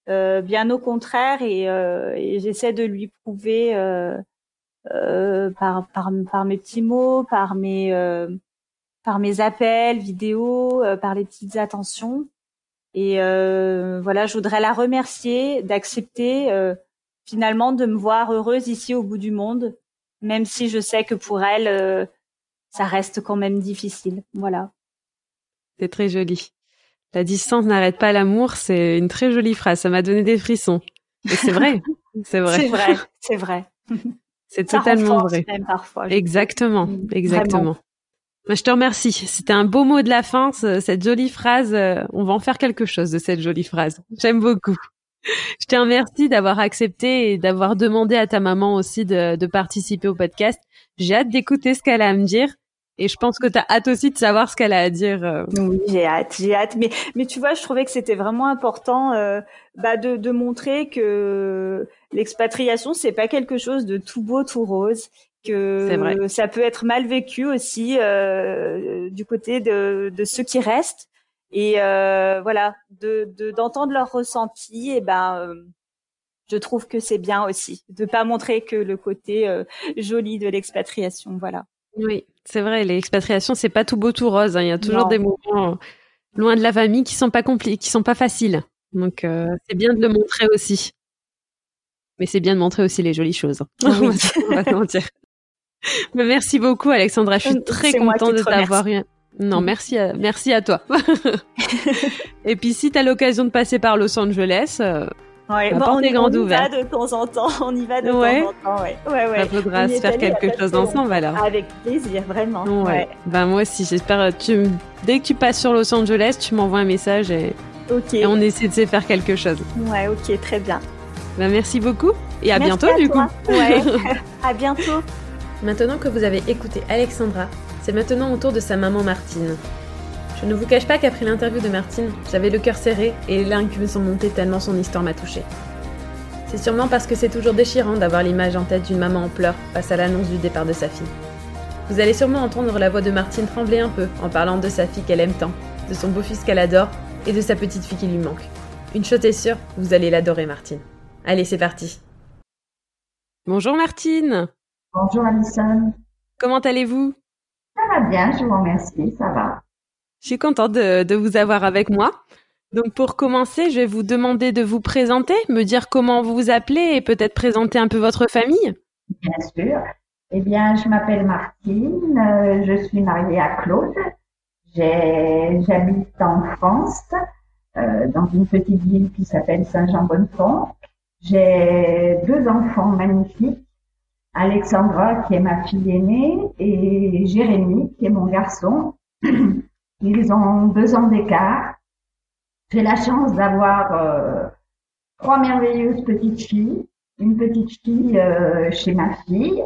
Euh, bien au contraire, et, j'essaie de lui prouver par, par, par mes petits mots, par mes par mes appels, vidéos, par les petites attentions. Et voilà, je voudrais la remercier d'accepter finalement de me voir heureuse ici au bout du monde, même si je sais que pour elle ça reste quand même difficile. Voilà. C'est très joli. La distance n'arrête pas l'amour, c'est une très jolie phrase. Ça m'a donné des frissons. Et c'est vrai. c'est vrai. C'est vrai. C'est vrai. C'est totalement vrai. Même parfois. Exactement. Exactement. Je te remercie. C'était un beau mot de la fin, cette jolie phrase. Euh, on va en faire quelque chose de cette jolie phrase. J'aime beaucoup. Je te remercie d'avoir accepté et d'avoir demandé à ta maman aussi de, de participer au podcast. J'ai hâte d'écouter ce qu'elle a à me dire. Et je pense que tu as hâte aussi de savoir ce qu'elle a à dire. Euh. Oui, j'ai hâte, j'ai hâte. Mais, mais tu vois, je trouvais que c'était vraiment important euh, bah, de, de montrer que l'expatriation, c'est pas quelque chose de tout beau, tout rose. Que ça peut être mal vécu aussi euh, du côté de, de ceux qui restent. Et voilà, de d'entendre leur ressenti, et ben je trouve que c'est bien aussi de pas montrer que le côté joli de l'expatriation. Voilà. Oui, c'est vrai. L'expatriation, c'est pas tout beau tout rose. Hein. Il y a toujours des moments loin de la famille qui sont pas compliqués, qui sont pas faciles. Donc c'est bien de le montrer aussi. Mais c'est bien de montrer aussi les jolies choses. Oui. on va mentir. Merci beaucoup, Alexandra. Je suis très contente de t'avoir eu. Non, merci à, merci à toi. et puis, si tu as l'occasion de passer par Los Angeles, euh, bon, on, est on y va de temps en temps. On y va de temps en temps. Ouais. Ouais, ouais. Faudra se faire quelque chose ensemble alors. Avec plaisir, vraiment. Ouais. Ben, moi aussi, j'espère. Tu, dès que tu passes sur Los Angeles, tu m'envoies un message et, et on essaie de se faire quelque chose. Ouais, ok, très bien. Ben, merci beaucoup et à bientôt du coup. Ouais. à bientôt. Maintenant que vous avez écouté Alexandra, c'est maintenant au tour de sa maman Martine. Je ne vous cache pas qu'après l'interview de Martine, j'avais le cœur serré et les larmes me sont montées tellement son histoire m'a touchée. C'est sûrement parce que c'est toujours déchirant d'avoir l'image en tête d'une maman en pleurs face à l'annonce du départ de sa fille. Vous allez sûrement entendre la voix de Martine trembler un peu en parlant de sa fille qu'elle aime tant, de son beau-fils qu'elle adore et de sa petite fille qui lui manque. Une chose est sûre, vous allez l'adorer Martine. Allez, c'est parti. Bonjour Martine. Bonjour Alison. Comment allez-vous? Ça va bien, je vous remercie, ça va. Je suis contente de, vous avoir avec moi. Donc pour commencer, je vais vous demander de vous présenter, me dire comment vous vous appelez et peut-être présenter un peu votre famille. Bien sûr. Eh bien, je m'appelle Martine, euh, je suis mariée à Claude. J'habite en France, euh, dans une petite ville qui s'appelle Saint-Jean-Bonnefond. J'ai deux enfants magnifiques Alexandra, qui est ma fille aînée, et Jérémy, qui est mon garçon. Ils ont deux ans d'écart. J'ai la chance d'avoir euh, trois merveilleuses petites filles. Une petite fille euh, chez ma fille,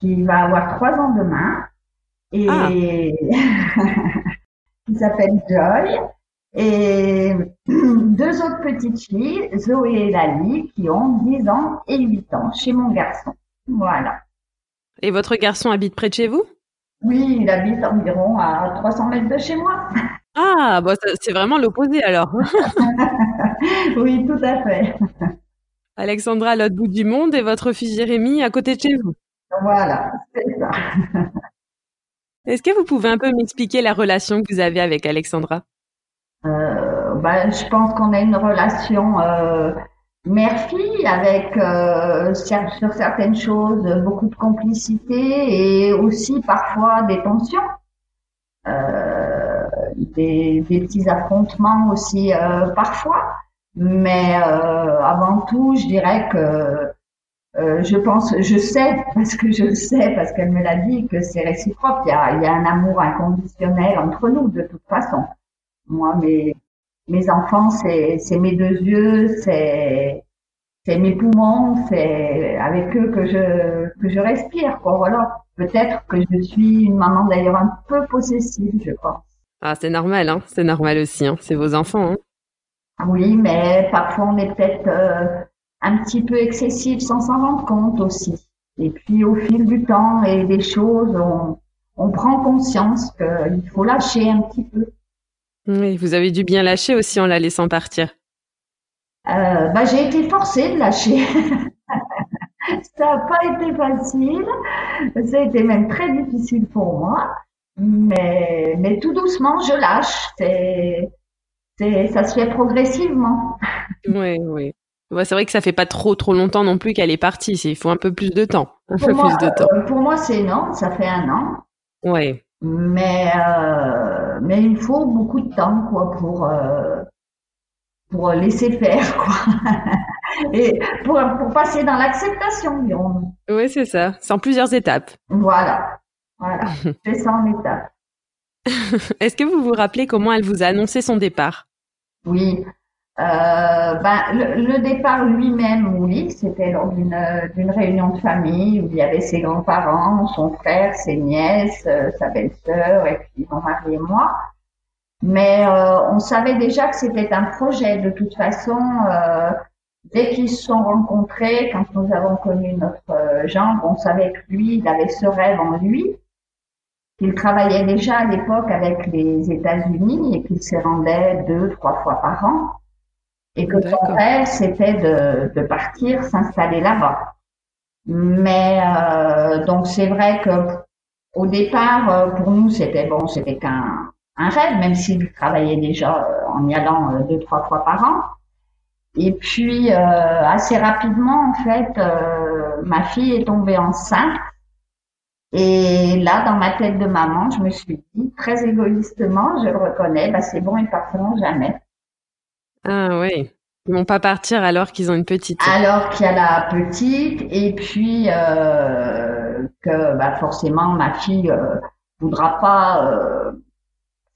qui va avoir trois ans demain, et ah. qui s'appelle Joy. Et deux autres petites filles, Zoé et Lali, qui ont 10 ans et 8 ans chez mon garçon. Voilà. Et votre garçon habite près de chez vous? Oui, il habite environ à 300 mètres de chez moi. Ah, bon, c'est vraiment l'opposé alors. oui, tout à fait. Alexandra à l'autre bout du monde et votre fils Jérémy à côté de chez vous. Voilà, c'est ça. Est-ce que vous pouvez un peu m'expliquer la relation que vous avez avec Alexandra? Euh, ben, Je pense qu'on a une relation euh, mère-fille avec euh, sur certaines choses beaucoup de complicité et aussi parfois des tensions, euh, des, petits affrontements aussi euh, parfois. Mais euh, avant tout, je dirais que euh, je pense, je sais parce que je sais parce qu'elle me l'a dit que c'est réciproque. Il y, a, il y a un amour inconditionnel entre nous de toute façon. Moi, mais mes enfants, c'est, c'est mes deux yeux, c'est, c'est mes poumons, c'est avec eux que je, que je respire, quoi. Voilà. Peut-être que je suis une maman d'ailleurs un peu possessive, je pense. Ah, c'est normal, hein. C'est normal aussi, hein. C'est vos enfants, hein. Oui, mais parfois on est peut-être euh, un petit peu excessif sans s'en rendre compte aussi. Et puis au fil du temps et des choses, on, on prend conscience qu'il faut lâcher un petit peu. Oui, vous avez dû bien lâcher aussi en la laissant partir. Euh, bah, j'ai été forcée de lâcher. ça n'a pas été facile. Ça a été même très difficile pour moi. Mais, mais tout doucement, je lâche. C'est, ça se fait progressivement. Oui, oui. c'est vrai que ça fait pas trop trop longtemps non plus qu'elle est partie. Il faut un peu plus de temps. Un pour peu moi, plus de temps. Euh, pour moi, c'est énorme. Ça fait un an. Oui. Mais euh, mais il faut beaucoup de temps quoi pour euh, pour laisser faire quoi. Et pour, pour passer dans l'acceptation, Oui, c'est ça. C'est en plusieurs étapes. Voilà. Voilà. C'est ça en étapes. Est-ce que vous vous rappelez comment elle vous a annoncé son départ? Oui. Euh, ben, le, départ lui-même, oui, c'était lors d'une réunion de famille où il y avait ses grands-parents, son frère, ses nièces, euh, sa belle-sœur et puis mon mari et moi. Mais euh, on savait déjà que c'était un projet. De toute façon, euh, dès qu'ils se sont rencontrés, quand nous avons connu notre euh, gendre, on savait que lui, il avait ce rêve en lui. qu'il travaillait déjà à l'époque avec les États-Unis et qu'il s'y rendait deux, trois fois par an. Et que son rêve, c'était de, de partir s'installer là-bas. Mais euh, donc c'est vrai que au départ, euh, pour nous, c'était bon, c'était qu'un un rêve, même s'il travaillait déjà euh, en y allant euh, deux, trois fois par an. Et puis, assez rapidement, en fait, ma fille est tombée enceinte. Et là, dans ma tête de maman, je me suis dit, très égoïstement, je le reconnais, bah, c'est bon, ils partiront jamais. Ah oui. Ils vont pas partir alors qu'ils ont une petite. Alors qu'il y a la petite et puis euh, que bah, forcément ma fille euh, voudra pas euh,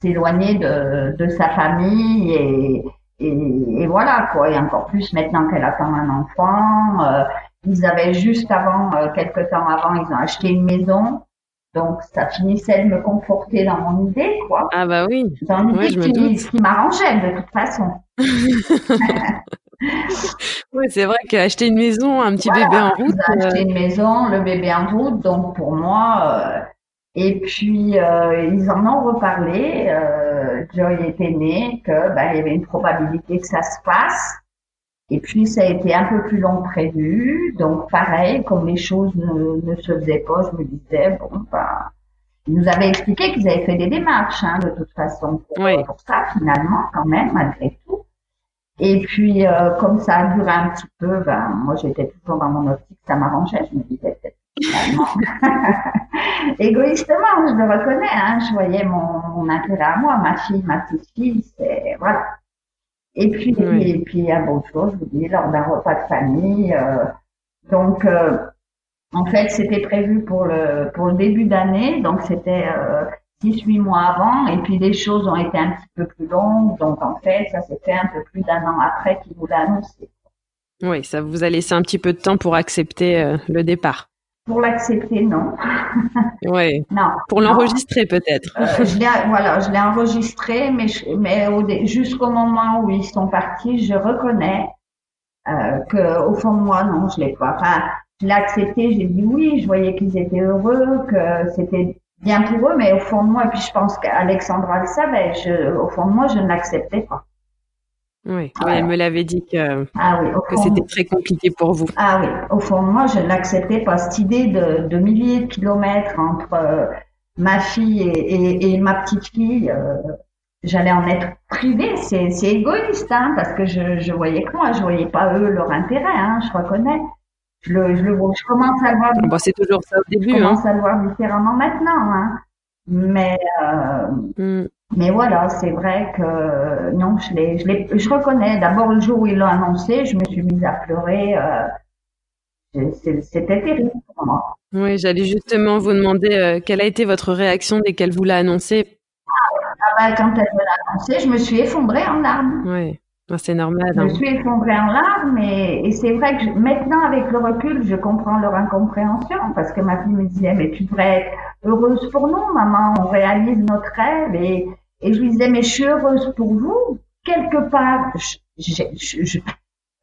s'éloigner de, de sa famille et, et, voilà quoi. Et encore plus maintenant qu'elle attend un enfant. Euh, ils avaient juste avant, euh, quelques temps avant, ils ont acheté une maison. Donc, ça finissait de me conforter dans mon idée, quoi. Ah bah oui. Dans l'idée qui, qui m'arrangeait de toute façon. oui, c'est vrai qu'acheter une maison, un petit bébé en route. Acheter euh, une maison, le bébé en route, donc pour moi. Euh, et puis euh, ils en ont reparlé. Euh, Joy était né, que ben, il y avait une probabilité que ça se passe. Et puis ça a été un peu plus long que prévu. Donc pareil, comme les choses ne, ne se faisaient pas, je me disais bon ben. Ils nous avaient expliqué qu'ils avaient fait des démarches, hein, de toute façon, pour, pour ça, finalement, quand même, malgré tout. Et puis, euh, comme ça a duré un petit peu, ben, moi, j'étais toujours dans mon optique, ça m'arrangeait. Je me disais peut-être Égoïstement, je le reconnais, hein, je voyais mon, mon, intérêt à moi, ma fille, ma petite fille, c'est, voilà. Et puis, et puis, il y a d'autres choses, je vous dis, lors d'un repas de famille, euh, donc, euh, en fait, c'était prévu pour le, pour le début d'année, donc c'était, euh, six, huit mois avant, et puis les choses ont été un petit peu plus longues, donc en fait, ça s'est fait un peu plus d'un an après qu'il vous l'a annoncé. Oui, ça vous a laissé un petit peu de temps pour accepter euh, le départ. Pour l'accepter, non. oui. Non. Pour l'enregistrer peut-être. Euh, je voilà, je l'ai enregistré, mais, mais jusqu'au moment où ils sont partis, je reconnais euh, que au fond de moi, non, je l'ai pas. Enfin, je l'ai accepté, j'ai dit oui, je voyais qu'ils étaient heureux, que c'était bien pour eux, mais au fond de moi, et puis je pense qu'Alexandra le savait, je, au fond de moi, je ne l'acceptais pas. Oui, elle me l'avait dit que, ah oui, que c'était très compliqué pour vous. Ah oui, au fond moi, je ne l'acceptais pas. Cette idée de, de, milliers de kilomètres entre euh, ma fille et, et, ma petite fille, euh, j'allais en être privée. C'est, égoïste, hein, parce que je, je voyais que moi, je voyais pas eux leur intérêt, hein, je reconnais. Je le, je le vois, je commence à le voir. Bah, c'est toujours ça au début. Je commence hein. à le voir différemment maintenant, hein. Mais, euh, mm. Mais voilà, c'est vrai que non, je l'ai, je je reconnais. D'abord le jour où il l'a annoncé, je me suis mise à pleurer. Euh, c'était terrible pour moi. Oui, j'allais justement vous demander euh, quelle a été votre réaction dès qu'elle vous l'a annoncé? Ah, bah, quand elle me l'a annoncé, je me suis effondrée en larmes. Oui. Ah, c'est normal. Je me hein. suis effondrée en larmes et, et c'est vrai que maintenant, avec le recul, je comprends leur incompréhension parce que ma fille me disait, mais tu devrais être heureuse pour nous, maman, on réalise notre rêve et, et je lui disais, mais je suis heureuse pour vous. Quelque part, je, je,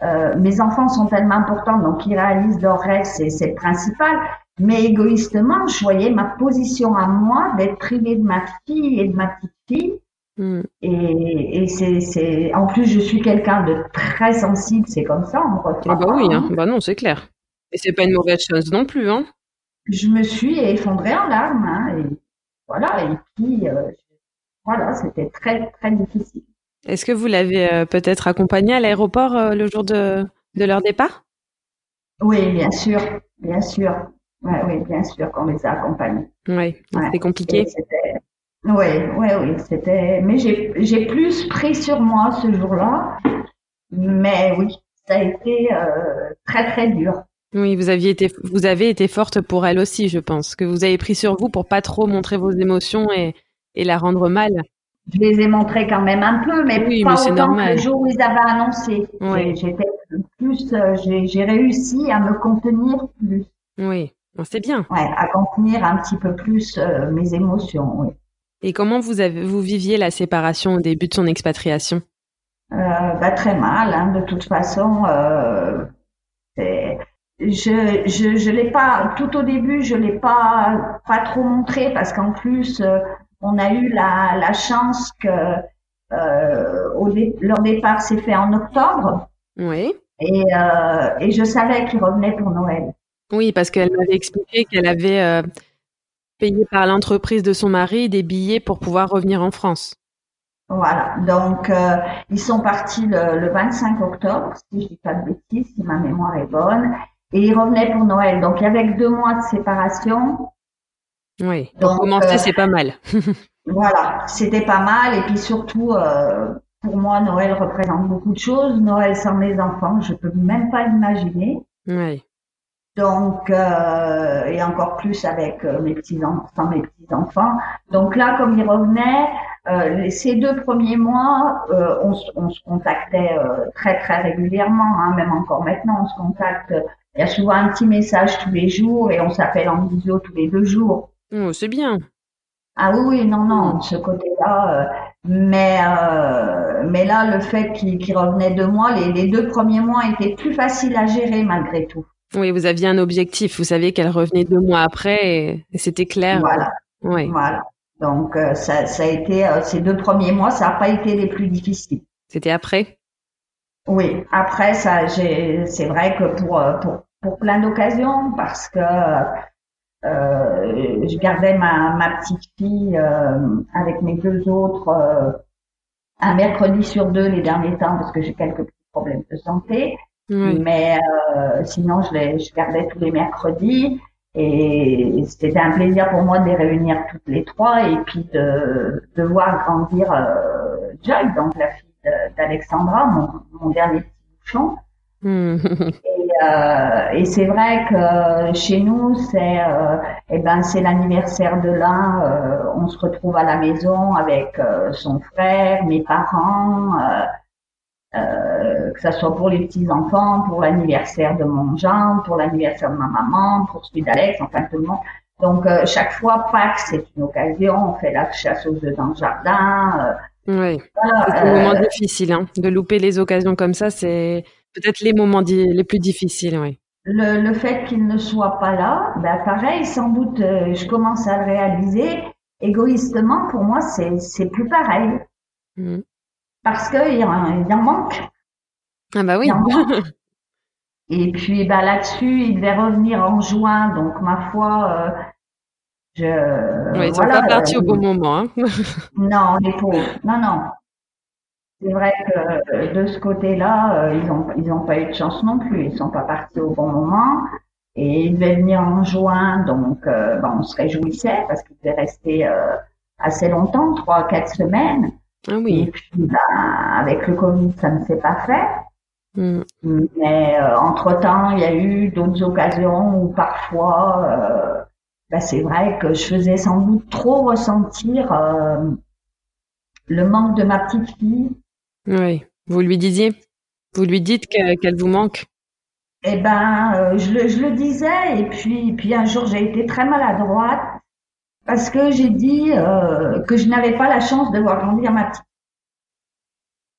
euh, mes enfants sont tellement importants, donc ils réalisent leurs rêves, c'est, c'est le principal. Mais égoïstement, je voyais ma position à moi d'être privée de ma fille et de ma petite fille Mm. Et, et c'est, en plus, je suis quelqu'un de très sensible, c'est comme ça. On ah bah oui, hein. bah non, c'est clair. Et c'est pas une mauvaise chose non plus, hein. Je me suis effondrée en larmes, hein, et voilà. Et puis, euh, voilà, c'était très très difficile. Est-ce que vous l'avez euh, peut-être accompagné à l'aéroport euh, le jour de, de leur départ? Oui, bien sûr, bien sûr. Ouais, oui, bien sûr qu'on les a accompagnés. Oui, c'était compliqué. Oui, oui, oui, c'était. Mais j'ai plus pris sur moi ce jour-là. Mais oui, ça a été euh, très très dur. Oui, vous aviez été, vous avez été forte pour elle aussi, je pense, que vous avez pris sur vous pour pas trop montrer vos émotions et, et la rendre mal. Je les ai montrées quand même un peu, mais oui, pas mais autant normal. que le jour où ils avaient annoncé. J'étais plus, euh, j'ai réussi à me contenir plus. Oui, c'est bien. Ouais, à contenir un petit peu plus euh, mes émotions. Oui. Et comment vous, avez, vous viviez la séparation au début de son expatriation? Euh, bah, Très mal, hein, de toute façon. Euh, je je je l'ai pas tout au début, je l'ai pas pas trop montré parce qu'en plus euh, on a eu la la chance que euh, au leur départ s'est fait en octobre. Oui. Et euh, et je savais qu'ils revenaient pour Noël. Oui, parce qu'elle m'avait expliqué qu'elle avait euh, payé par l'entreprise de son mari des billets pour pouvoir revenir en France. Voilà, donc ils sont partis le, le 25 octobre, si je dis pas de bêtises, si ma mémoire est bonne, et ils revenaient pour Noël. Donc il y avait deux mois de séparation. Oui, pour Donc, commencer, euh, c'est pas mal. voilà, c'était pas mal. Et puis surtout, euh, pour moi, Noël représente beaucoup de choses. Noël sans mes enfants, je peux même pas l'imaginer. Oui. Donc, euh, et encore plus avec euh, mes petits enfants, mes petits enfants. Donc là, comme ils revenaient, euh, ces deux premiers mois, euh, on, on, se contactait très très régulièrement, hein, même encore maintenant, on se contacte. Il y a souvent un petit message tous les jours et on s'appelle en visio tous les deux jours. Oh, c'est bien. Ah oui, oui, non, non, de ce côté-là. mais mais là, le fait qu'ils revenaient deux mois, les, les deux premiers mois étaient plus faciles à gérer malgré tout. Oui, vous aviez un objectif. Vous saviez qu'elle revenait deux mois après et, c'était clair. Voilà. Oui. Voilà. Donc euh, ça, ça a été euh, ces deux premiers mois, ça n'a pas été les plus difficiles. C'était après? Oui, après ça, j'ai, c'est vrai que pour euh, pour pour plein d'occasions, parce que euh, je gardais ma ma petite fille avec mes deux autres un mercredi sur deux les derniers temps parce que j'ai quelques problèmes de santé. Mais euh, sinon, je, les, je gardais tous les mercredis. Et c'était un plaisir pour moi de les réunir toutes les trois et puis de, de voir grandir euh, Joy, donc la fille d'Alexandra, mon, mon, dernier petit bouchon. Et, euh, et c'est vrai que chez nous, c'est euh, eh ben c'est l'anniversaire de l'un. Euh, on se retrouve à la maison avec euh, son frère, mes parents. Que ça soit pour les petits enfants, pour l'anniversaire de mon gendre, pour l'anniversaire de ma maman, pour celui d'Alex, enfin tout le monde. Donc chaque fois Pâques c'est une occasion, on fait la chasse aux œufs dans le jardin. Oui, c'est un moment difficile, hein. de louper les occasions comme ça, c'est peut-être les moments les plus difficiles, oui. Le, le fait qu'il ne soit pas là, ben pareil, sans doute, je commence à le réaliser. Égoïstement, pour moi, c'est plus pareil. Mmh parce qu'il y, en manque. Ah bah oui. Et puis bah là-dessus, il devait revenir en juin, donc ma foi, euh, je. Oui, ils sont pas partis au bon moment. Hein. non, les pauvres. Non, non. C'est vrai que euh, de ce côté-là, euh, ils ont ils ont pas eu de chance non plus. Ils sont pas partis au bon moment. Et ils devaient venir en juin, donc bah, on se réjouissait parce qu'ils devaient rester assez longtemps, trois quatre semaines. Ah oui. Et puis, bah, avec le Covid, ça ne s'est pas fait. Mm. Mais euh, entre-temps, il y a eu d'autres occasions où parfois, euh, bah, c'est vrai que je faisais sans doute trop ressentir euh, le manque de ma petite fille. Oui, vous lui disiez? Vous lui dites qu'elle vous manque? Eh ben, je, le, je le disais, et puis, puis un jour, j'ai été très maladroite parce que j'ai dit euh, que je n'avais pas la chance de voir grandir ma petite.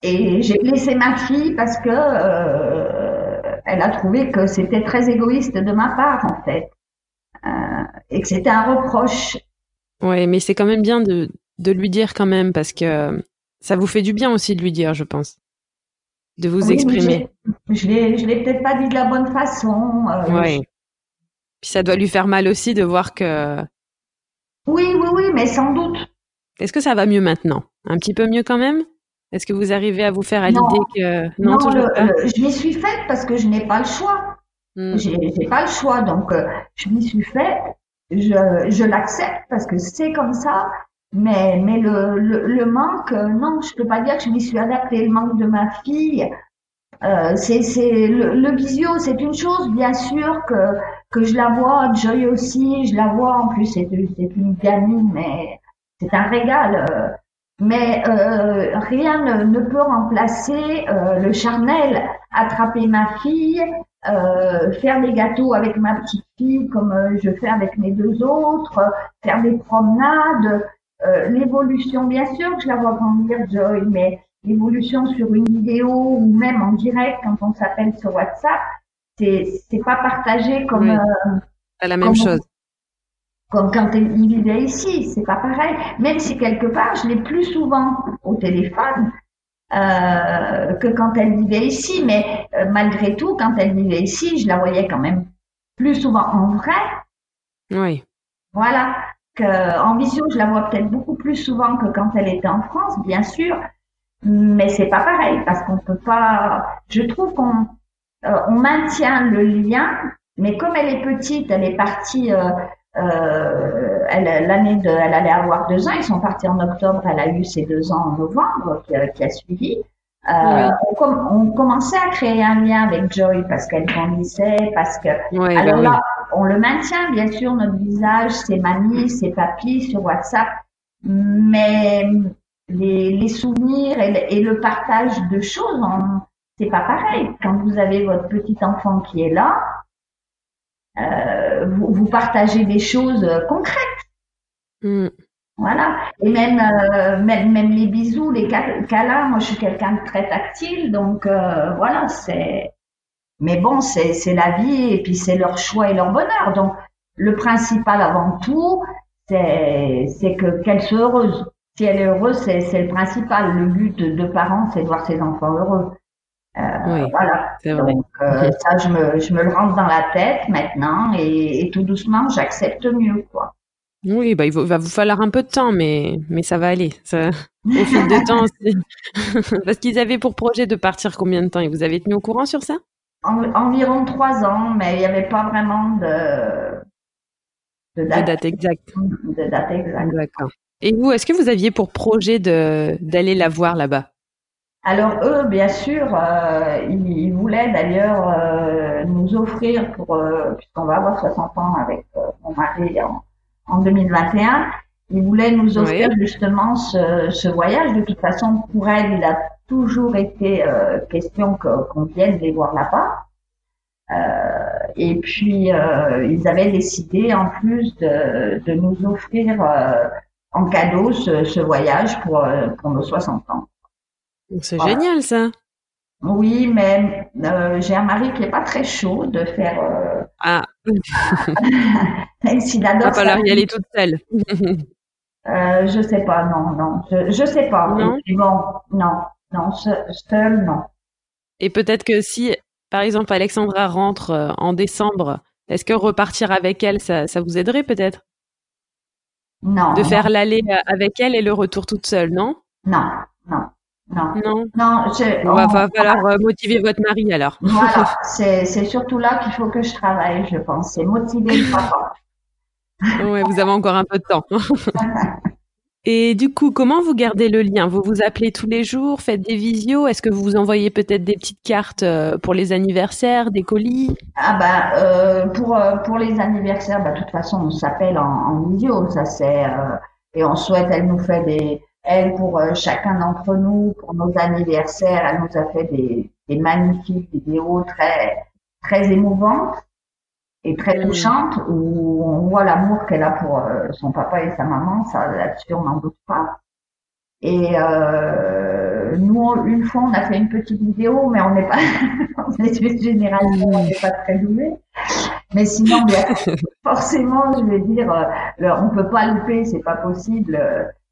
Et j'ai blessé ma fille parce que euh, elle a trouvé que c'était très égoïste de ma part en fait, euh, et que c'était un reproche. Oui, mais c'est quand même bien de, de lui dire quand même parce que ça vous fait du bien aussi de lui dire, je pense, de vous exprimer. Je l'ai, je l'ai peut-être pas dit de la bonne façon. oui. Puis ça doit lui faire mal aussi de voir que oui, oui, oui, mais sans doute. Est-ce que ça va mieux maintenant? Un petit peu mieux quand même? Est-ce que vous arrivez à vous faire à l'idée que non, non je m'y suis faite parce que je n'ai pas le choix. Je J'ai pas le choix, donc euh, je m'y suis faite. Je, je l'accepte parce que c'est comme ça. Mais mais le, le, le manque, euh, non, je peux pas dire que je m'y suis adaptée. Le manque de ma fille, euh, c'est le, le visio, c'est une chose, bien sûr que que je la vois, Joy aussi, je la vois. En plus, c'est une gamine, mais c'est un régal. Euh. mais euh, rien ne, ne, peut remplacer euh, le charnel. Attraper ma fille, euh, faire des gâteaux avec ma petite fille comme je fais avec mes deux autres, faire des promenades. L'évolution, bien sûr, je la vois grandir, Joy, mais l'évolution sur une vidéo ou même en direct quand on s'appelle sur WhatsApp, c'est c'est pas partagé comme pas la même chose comme quand il vivait ici, c'est pas pareil. Même si quelque part, je l'ai plus souvent au téléphone euh, que quand elle vivait ici, mais euh, malgré tout, quand elle vivait ici, je la voyais quand même plus souvent en vrai. Oui. Voilà. Que, en visio, je la vois peut-être beaucoup plus souvent que quand elle était en France, bien sûr, mais c'est pas pareil parce qu'on peut pas. Je trouve qu'on euh, on maintient le lien, mais comme elle est petite, elle est partie euh, elle, l'année de, elle allait avoir deux ans. Ils sont partis en octobre. Elle a eu ses deux ans en novembre qui, qui a suivi. Euh, on, on, commençait à créer un lien avec Joy parce qu'elle grandissait, parce que alors bah là, on le maintient bien sûr notre visage, ses mamies, ses papis sur WhatsApp, mais les, les souvenirs et le, et le, partage de choses, c'est pas pareil. Quand vous avez votre petit enfant qui est là, euh, vous, vous, partagez des choses euh, concrètes. Mm. Voilà. Et même, euh, même, même les bisous, les câlins, moi je suis quelqu'un de très tactile, donc euh, voilà, c'est. Mais bon, c'est la vie et puis c'est leur choix et leur bonheur. Donc le principal avant tout, c'est que qu'elle soit heureuse. Si elle est heureuse, c'est le principal. Le but de, parents, c'est de voir ses enfants heureux. Euh, oui, voilà. Donc euh, ça, je me, je me le rentre dans la tête maintenant et, et tout doucement, j'accepte mieux, quoi. Oui, bah, il va vous falloir un peu de temps, mais, mais ça va aller. Ça, au fil de temps aussi. Parce qu'ils avaient pour projet de partir combien de temps Et vous avez tenu au courant sur ça? Environ trois ans, mais il n'y avait pas vraiment de, de, date, de date exacte. De date exacte. D'accord. Et vous, est-ce que vous aviez pour projet de d'aller la voir là-bas? Alors eux, bien sûr, euh, ils, voulaient d'ailleurs euh, nous offrir, pour euh, puisqu'on va avoir 60 ans avec mon mari en, en, 2021, ils voulaient nous offrir justement ce, ce, voyage. De toute façon, pour elle, il a toujours été question qu'on vienne les voir là-bas. et puis, ils avaient décidé en plus de, de nous offrir en cadeau ce, ce voyage pour, pour nos 60 ans. C'est génial ça. Oui, mais euh, j'ai un mari qui est pas très chaud de faire. Euh... Ah. Même s'il adore. Va falloir y aller toute seule. euh, je sais pas, non, non, je, je sais pas. Non? bon, non, non, seul, non. Et peut-être que si, par exemple, Alexandra rentre euh, en décembre, est-ce que repartir avec elle, ça, ça vous aiderait peut-être? Non. De faire l'aller euh, avec elle et le retour toute seule, non? Non, non. Non. Non? non on, va, va falloir motiver votre mari alors. Voilà, c'est, c'est surtout là qu'il faut que je travaille, je pense. C'est motiver le papa. Ouais, vous avez encore un peu de temps. Et du coup, comment vous gardez le lien? Vous vous appelez tous les jours, faites des visios? Est-ce que vous vous envoyez peut-être des petites cartes euh, pour les anniversaires, des colis? Ah bah euh, pour pour les anniversaires, bah de toute façon on s'appelle en, en visio, ça c'est et on souhaite, elle nous fait des elle, pour euh, chacun d'entre nous, pour nos anniversaires, elle nous a fait des, des magnifiques vidéos très, très émouvantes et très mm. touchantes où on voit l'amour qu'elle a pour euh, son papa et sa maman. Ça, là-dessus, on n'en doute pas. Et euh, nous, une fois, on a fait une petite vidéo, mais on n'est pas, on est généralement, on n'est pas très doué. Mais sinon, bien, forcément, je vais dire, euh, on peut pas louper, c'est pas possible.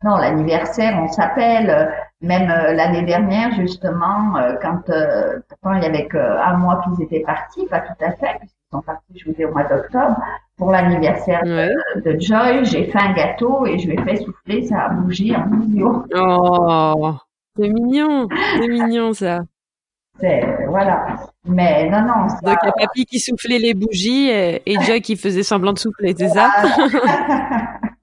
Non, l'anniversaire, on s'appelle. Même euh, l'année dernière, justement, euh, quand euh, pourtant il y avait qu'un mois qu'ils étaient partis, pas tout à fait, sont partis, je vous dis, au mois d'octobre, pour l'anniversaire de, Joy, j'ai fait un gâteau et je lui ai fait souffler sa bougie en milieu. Oh, c'est mignon, c'est mignon ça. C'est voilà. Mais non, non. Donc il y a Papy qui soufflait les bougies et, et Joy qui faisait semblant de souffler, c'est ça?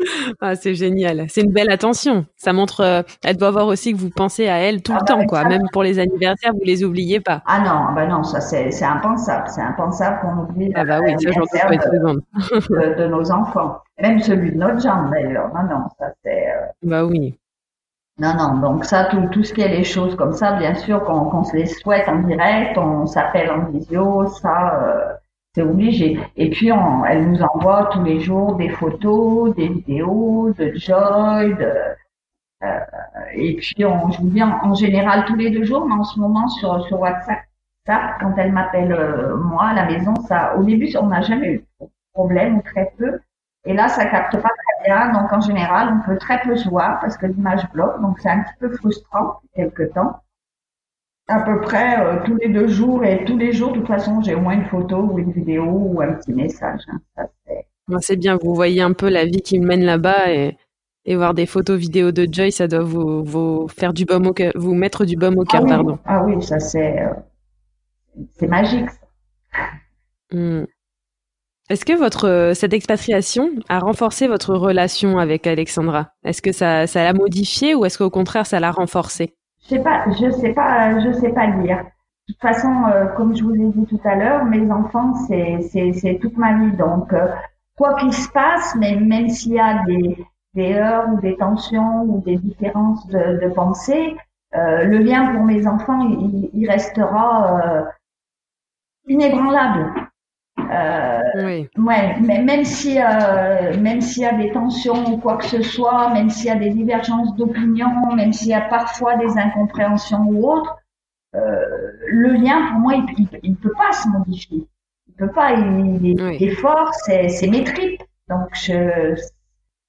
Ah, c'est génial. C'est une belle attention. Ça montre, euh, elle doit voir aussi que vous pensez à elle tout le ah bah temps, quoi. Même pour les anniversaires, vous les oubliez pas. Ah non, bah non, ça c'est, impensable. C'est impensable qu'on oublie ah bah oui, de, de, nos enfants. Même celui de notre jambe, d'ailleurs. Non, non, ça c'est. Euh... Bah oui. Non, non, donc ça, tout, tout ce qui est les choses comme ça, bien sûr, qu'on, qu'on se les souhaite en direct, on s'appelle en visio, ça, euh, c'est obligé. Et puis, on, elle nous envoie tous les jours des photos, des vidéos de Joy, de, euh, et puis, on, je vous dis, en, général, tous les deux jours, mais en ce moment, sur, sur WhatsApp, quand elle m'appelle euh, moi à la maison, ça, au début, on n'a jamais eu de problème ou très peu. Et là, ça capte pas très bien. Donc, en général, on peut très peu se voir parce que l'image bloque. Donc, c'est un petit peu frustrant quelque temps. À peu près euh, tous les deux jours et tous les jours, de toute façon, j'ai au moins une photo ou une vidéo ou un petit message. Hein. c'est bien. Vous voyez un peu la vie qui mène là-bas et, et voir des photos vidéos de Joy, ça doit vous, vous faire du baume au cœur, vous mettre du baume au cœur, ah oui. pardon. Ah oui, ça c'est, euh, c'est magique. Hmm. Est-ce que votre euh, cette expatriation a renforcé votre relation avec Alexandra? Est-ce que ça, ça l'a modifié ou est-ce qu'au contraire ça l'a renforcé Je sais pas, je sais pas, je sais pas dire. De toute façon, euh, comme je vous ai dit tout à l'heure, mes enfants c'est toute ma vie. Donc euh, quoi qu'il se passe, mais même s'il y a des des heures ou des tensions ou des différences de, pensée, le lien pour mes enfants il restera inébranlable. Euh, oui. Ouais, mais même si euh, même s'il y a des tensions ou quoi que ce soit, même s'il y a des divergences d'opinion, même s'il y a parfois des incompréhensions ou autres, euh, le lien pour moi il, il, peut pas se modifier. Il peut pas. Il, il, oui. est fort, c'est c'est mes tripes. Donc je,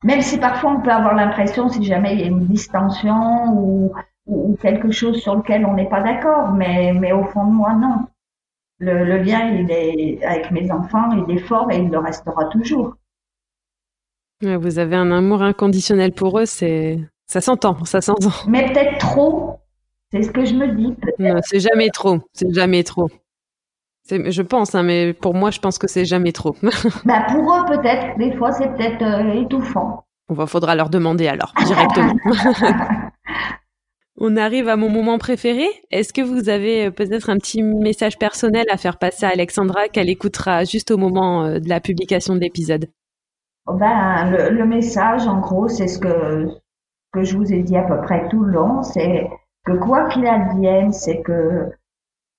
même si parfois on peut avoir l'impression si jamais il y a une distension ou, ou quelque chose sur lequel on n'est pas d'accord, mais mais au fond de moi non le, lien il est avec mes enfants, il est fort et il le restera toujours. Vous avez un amour inconditionnel pour eux, c'est ça s'entend, ça s'entend. Mais peut-être trop, c'est ce que je me dis. Non, c'est jamais trop, c'est jamais trop. Je pense, hein, mais pour moi, je pense que c'est jamais trop. bah pour eux, peut-être. Des fois, c'est peut-être euh, étouffant. Il faudra leur demander alors, directement. On arrive à mon moment préféré. Est-ce que vous avez euh, peut-être un petit message personnel à faire passer à Alexandra qu'elle écoutera juste au moment euh, de la publication de l'épisode? Oh ben, le, message, en gros, c'est ce que, que je vous ai dit à peu près tout le long, c'est que quoi qu'il advienne, c'est que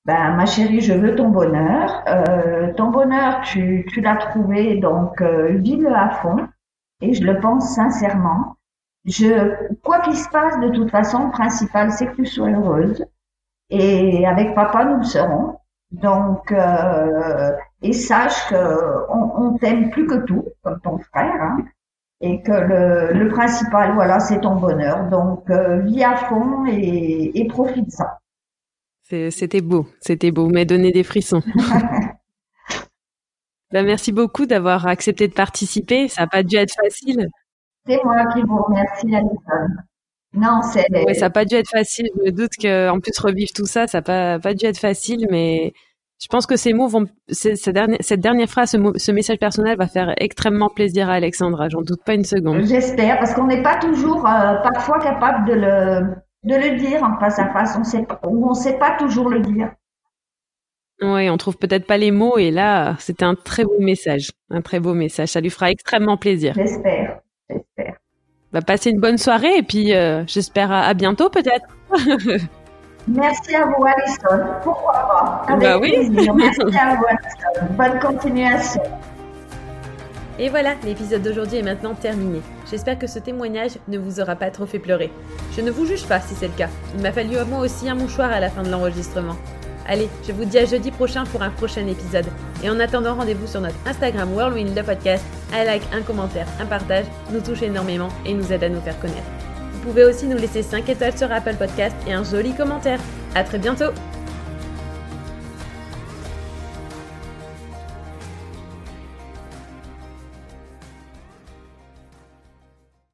ben, ma chérie, je veux ton bonheur. Euh, ton bonheur, tu, tu l'as trouvé, donc vis-le à fond. Et je le pense sincèrement je, quoi qu'il se passe, de toute façon, le principal, c'est que tu sois heureuse. Et avec papa, nous le serons. Donc, euh, et sache que on, on t'aime plus que tout, comme ton frère, hein, et que le, le principal, voilà, c'est ton bonheur. Donc, euh, vis à fond et, et profite ça. C'était beau, c'était beau, mais donner des frissons. ben, merci beaucoup d'avoir accepté de participer. Ça n'a pas dû être facile. C'est moi qui vous remercie, Alison. Non, c'est. Oui, ça n'a pas dû être facile. Je me doute qu'en plus revivre tout ça, ça n'a pas, pas dû être facile, mais je pense que ces mots vont, cette dernière, cette dernière phrase, ce, message personnel va faire extrêmement plaisir à Alexandra. J'en doute pas une seconde. J'espère, parce qu'on n'est pas toujours, euh, parfois capable de le, de le dire en face à face. On sait, ou on sait pas toujours le dire. Oui, on trouve peut-être pas les mots, et là, c'était un très beau message, un très beau message. Ça lui fera extrêmement plaisir. J'espère j'espère. Bah, passez une bonne soirée et puis euh, j'espère à, bientôt peut-être. Merci à vous, Alison. Pourquoi pas? Avec bah oui. Merci à vous, Alison. Bonne continuation. Et voilà, l'épisode d'aujourd'hui est maintenant terminé. J'espère que ce témoignage ne vous aura pas trop fait pleurer. Je ne vous juge pas si c'est le cas. Il m'a fallu à moi aussi un mouchoir à la fin de l'enregistrement. Allez, je vous dis à jeudi prochain pour un prochain épisode. Et en attendant, rendez-vous sur notre Instagram Whirlwind le podcast. Un like, un commentaire, un partage nous touche énormément et nous aide à nous faire connaître. Vous pouvez aussi nous laisser 5 étoiles sur Apple Podcast et un joli commentaire. À très bientôt!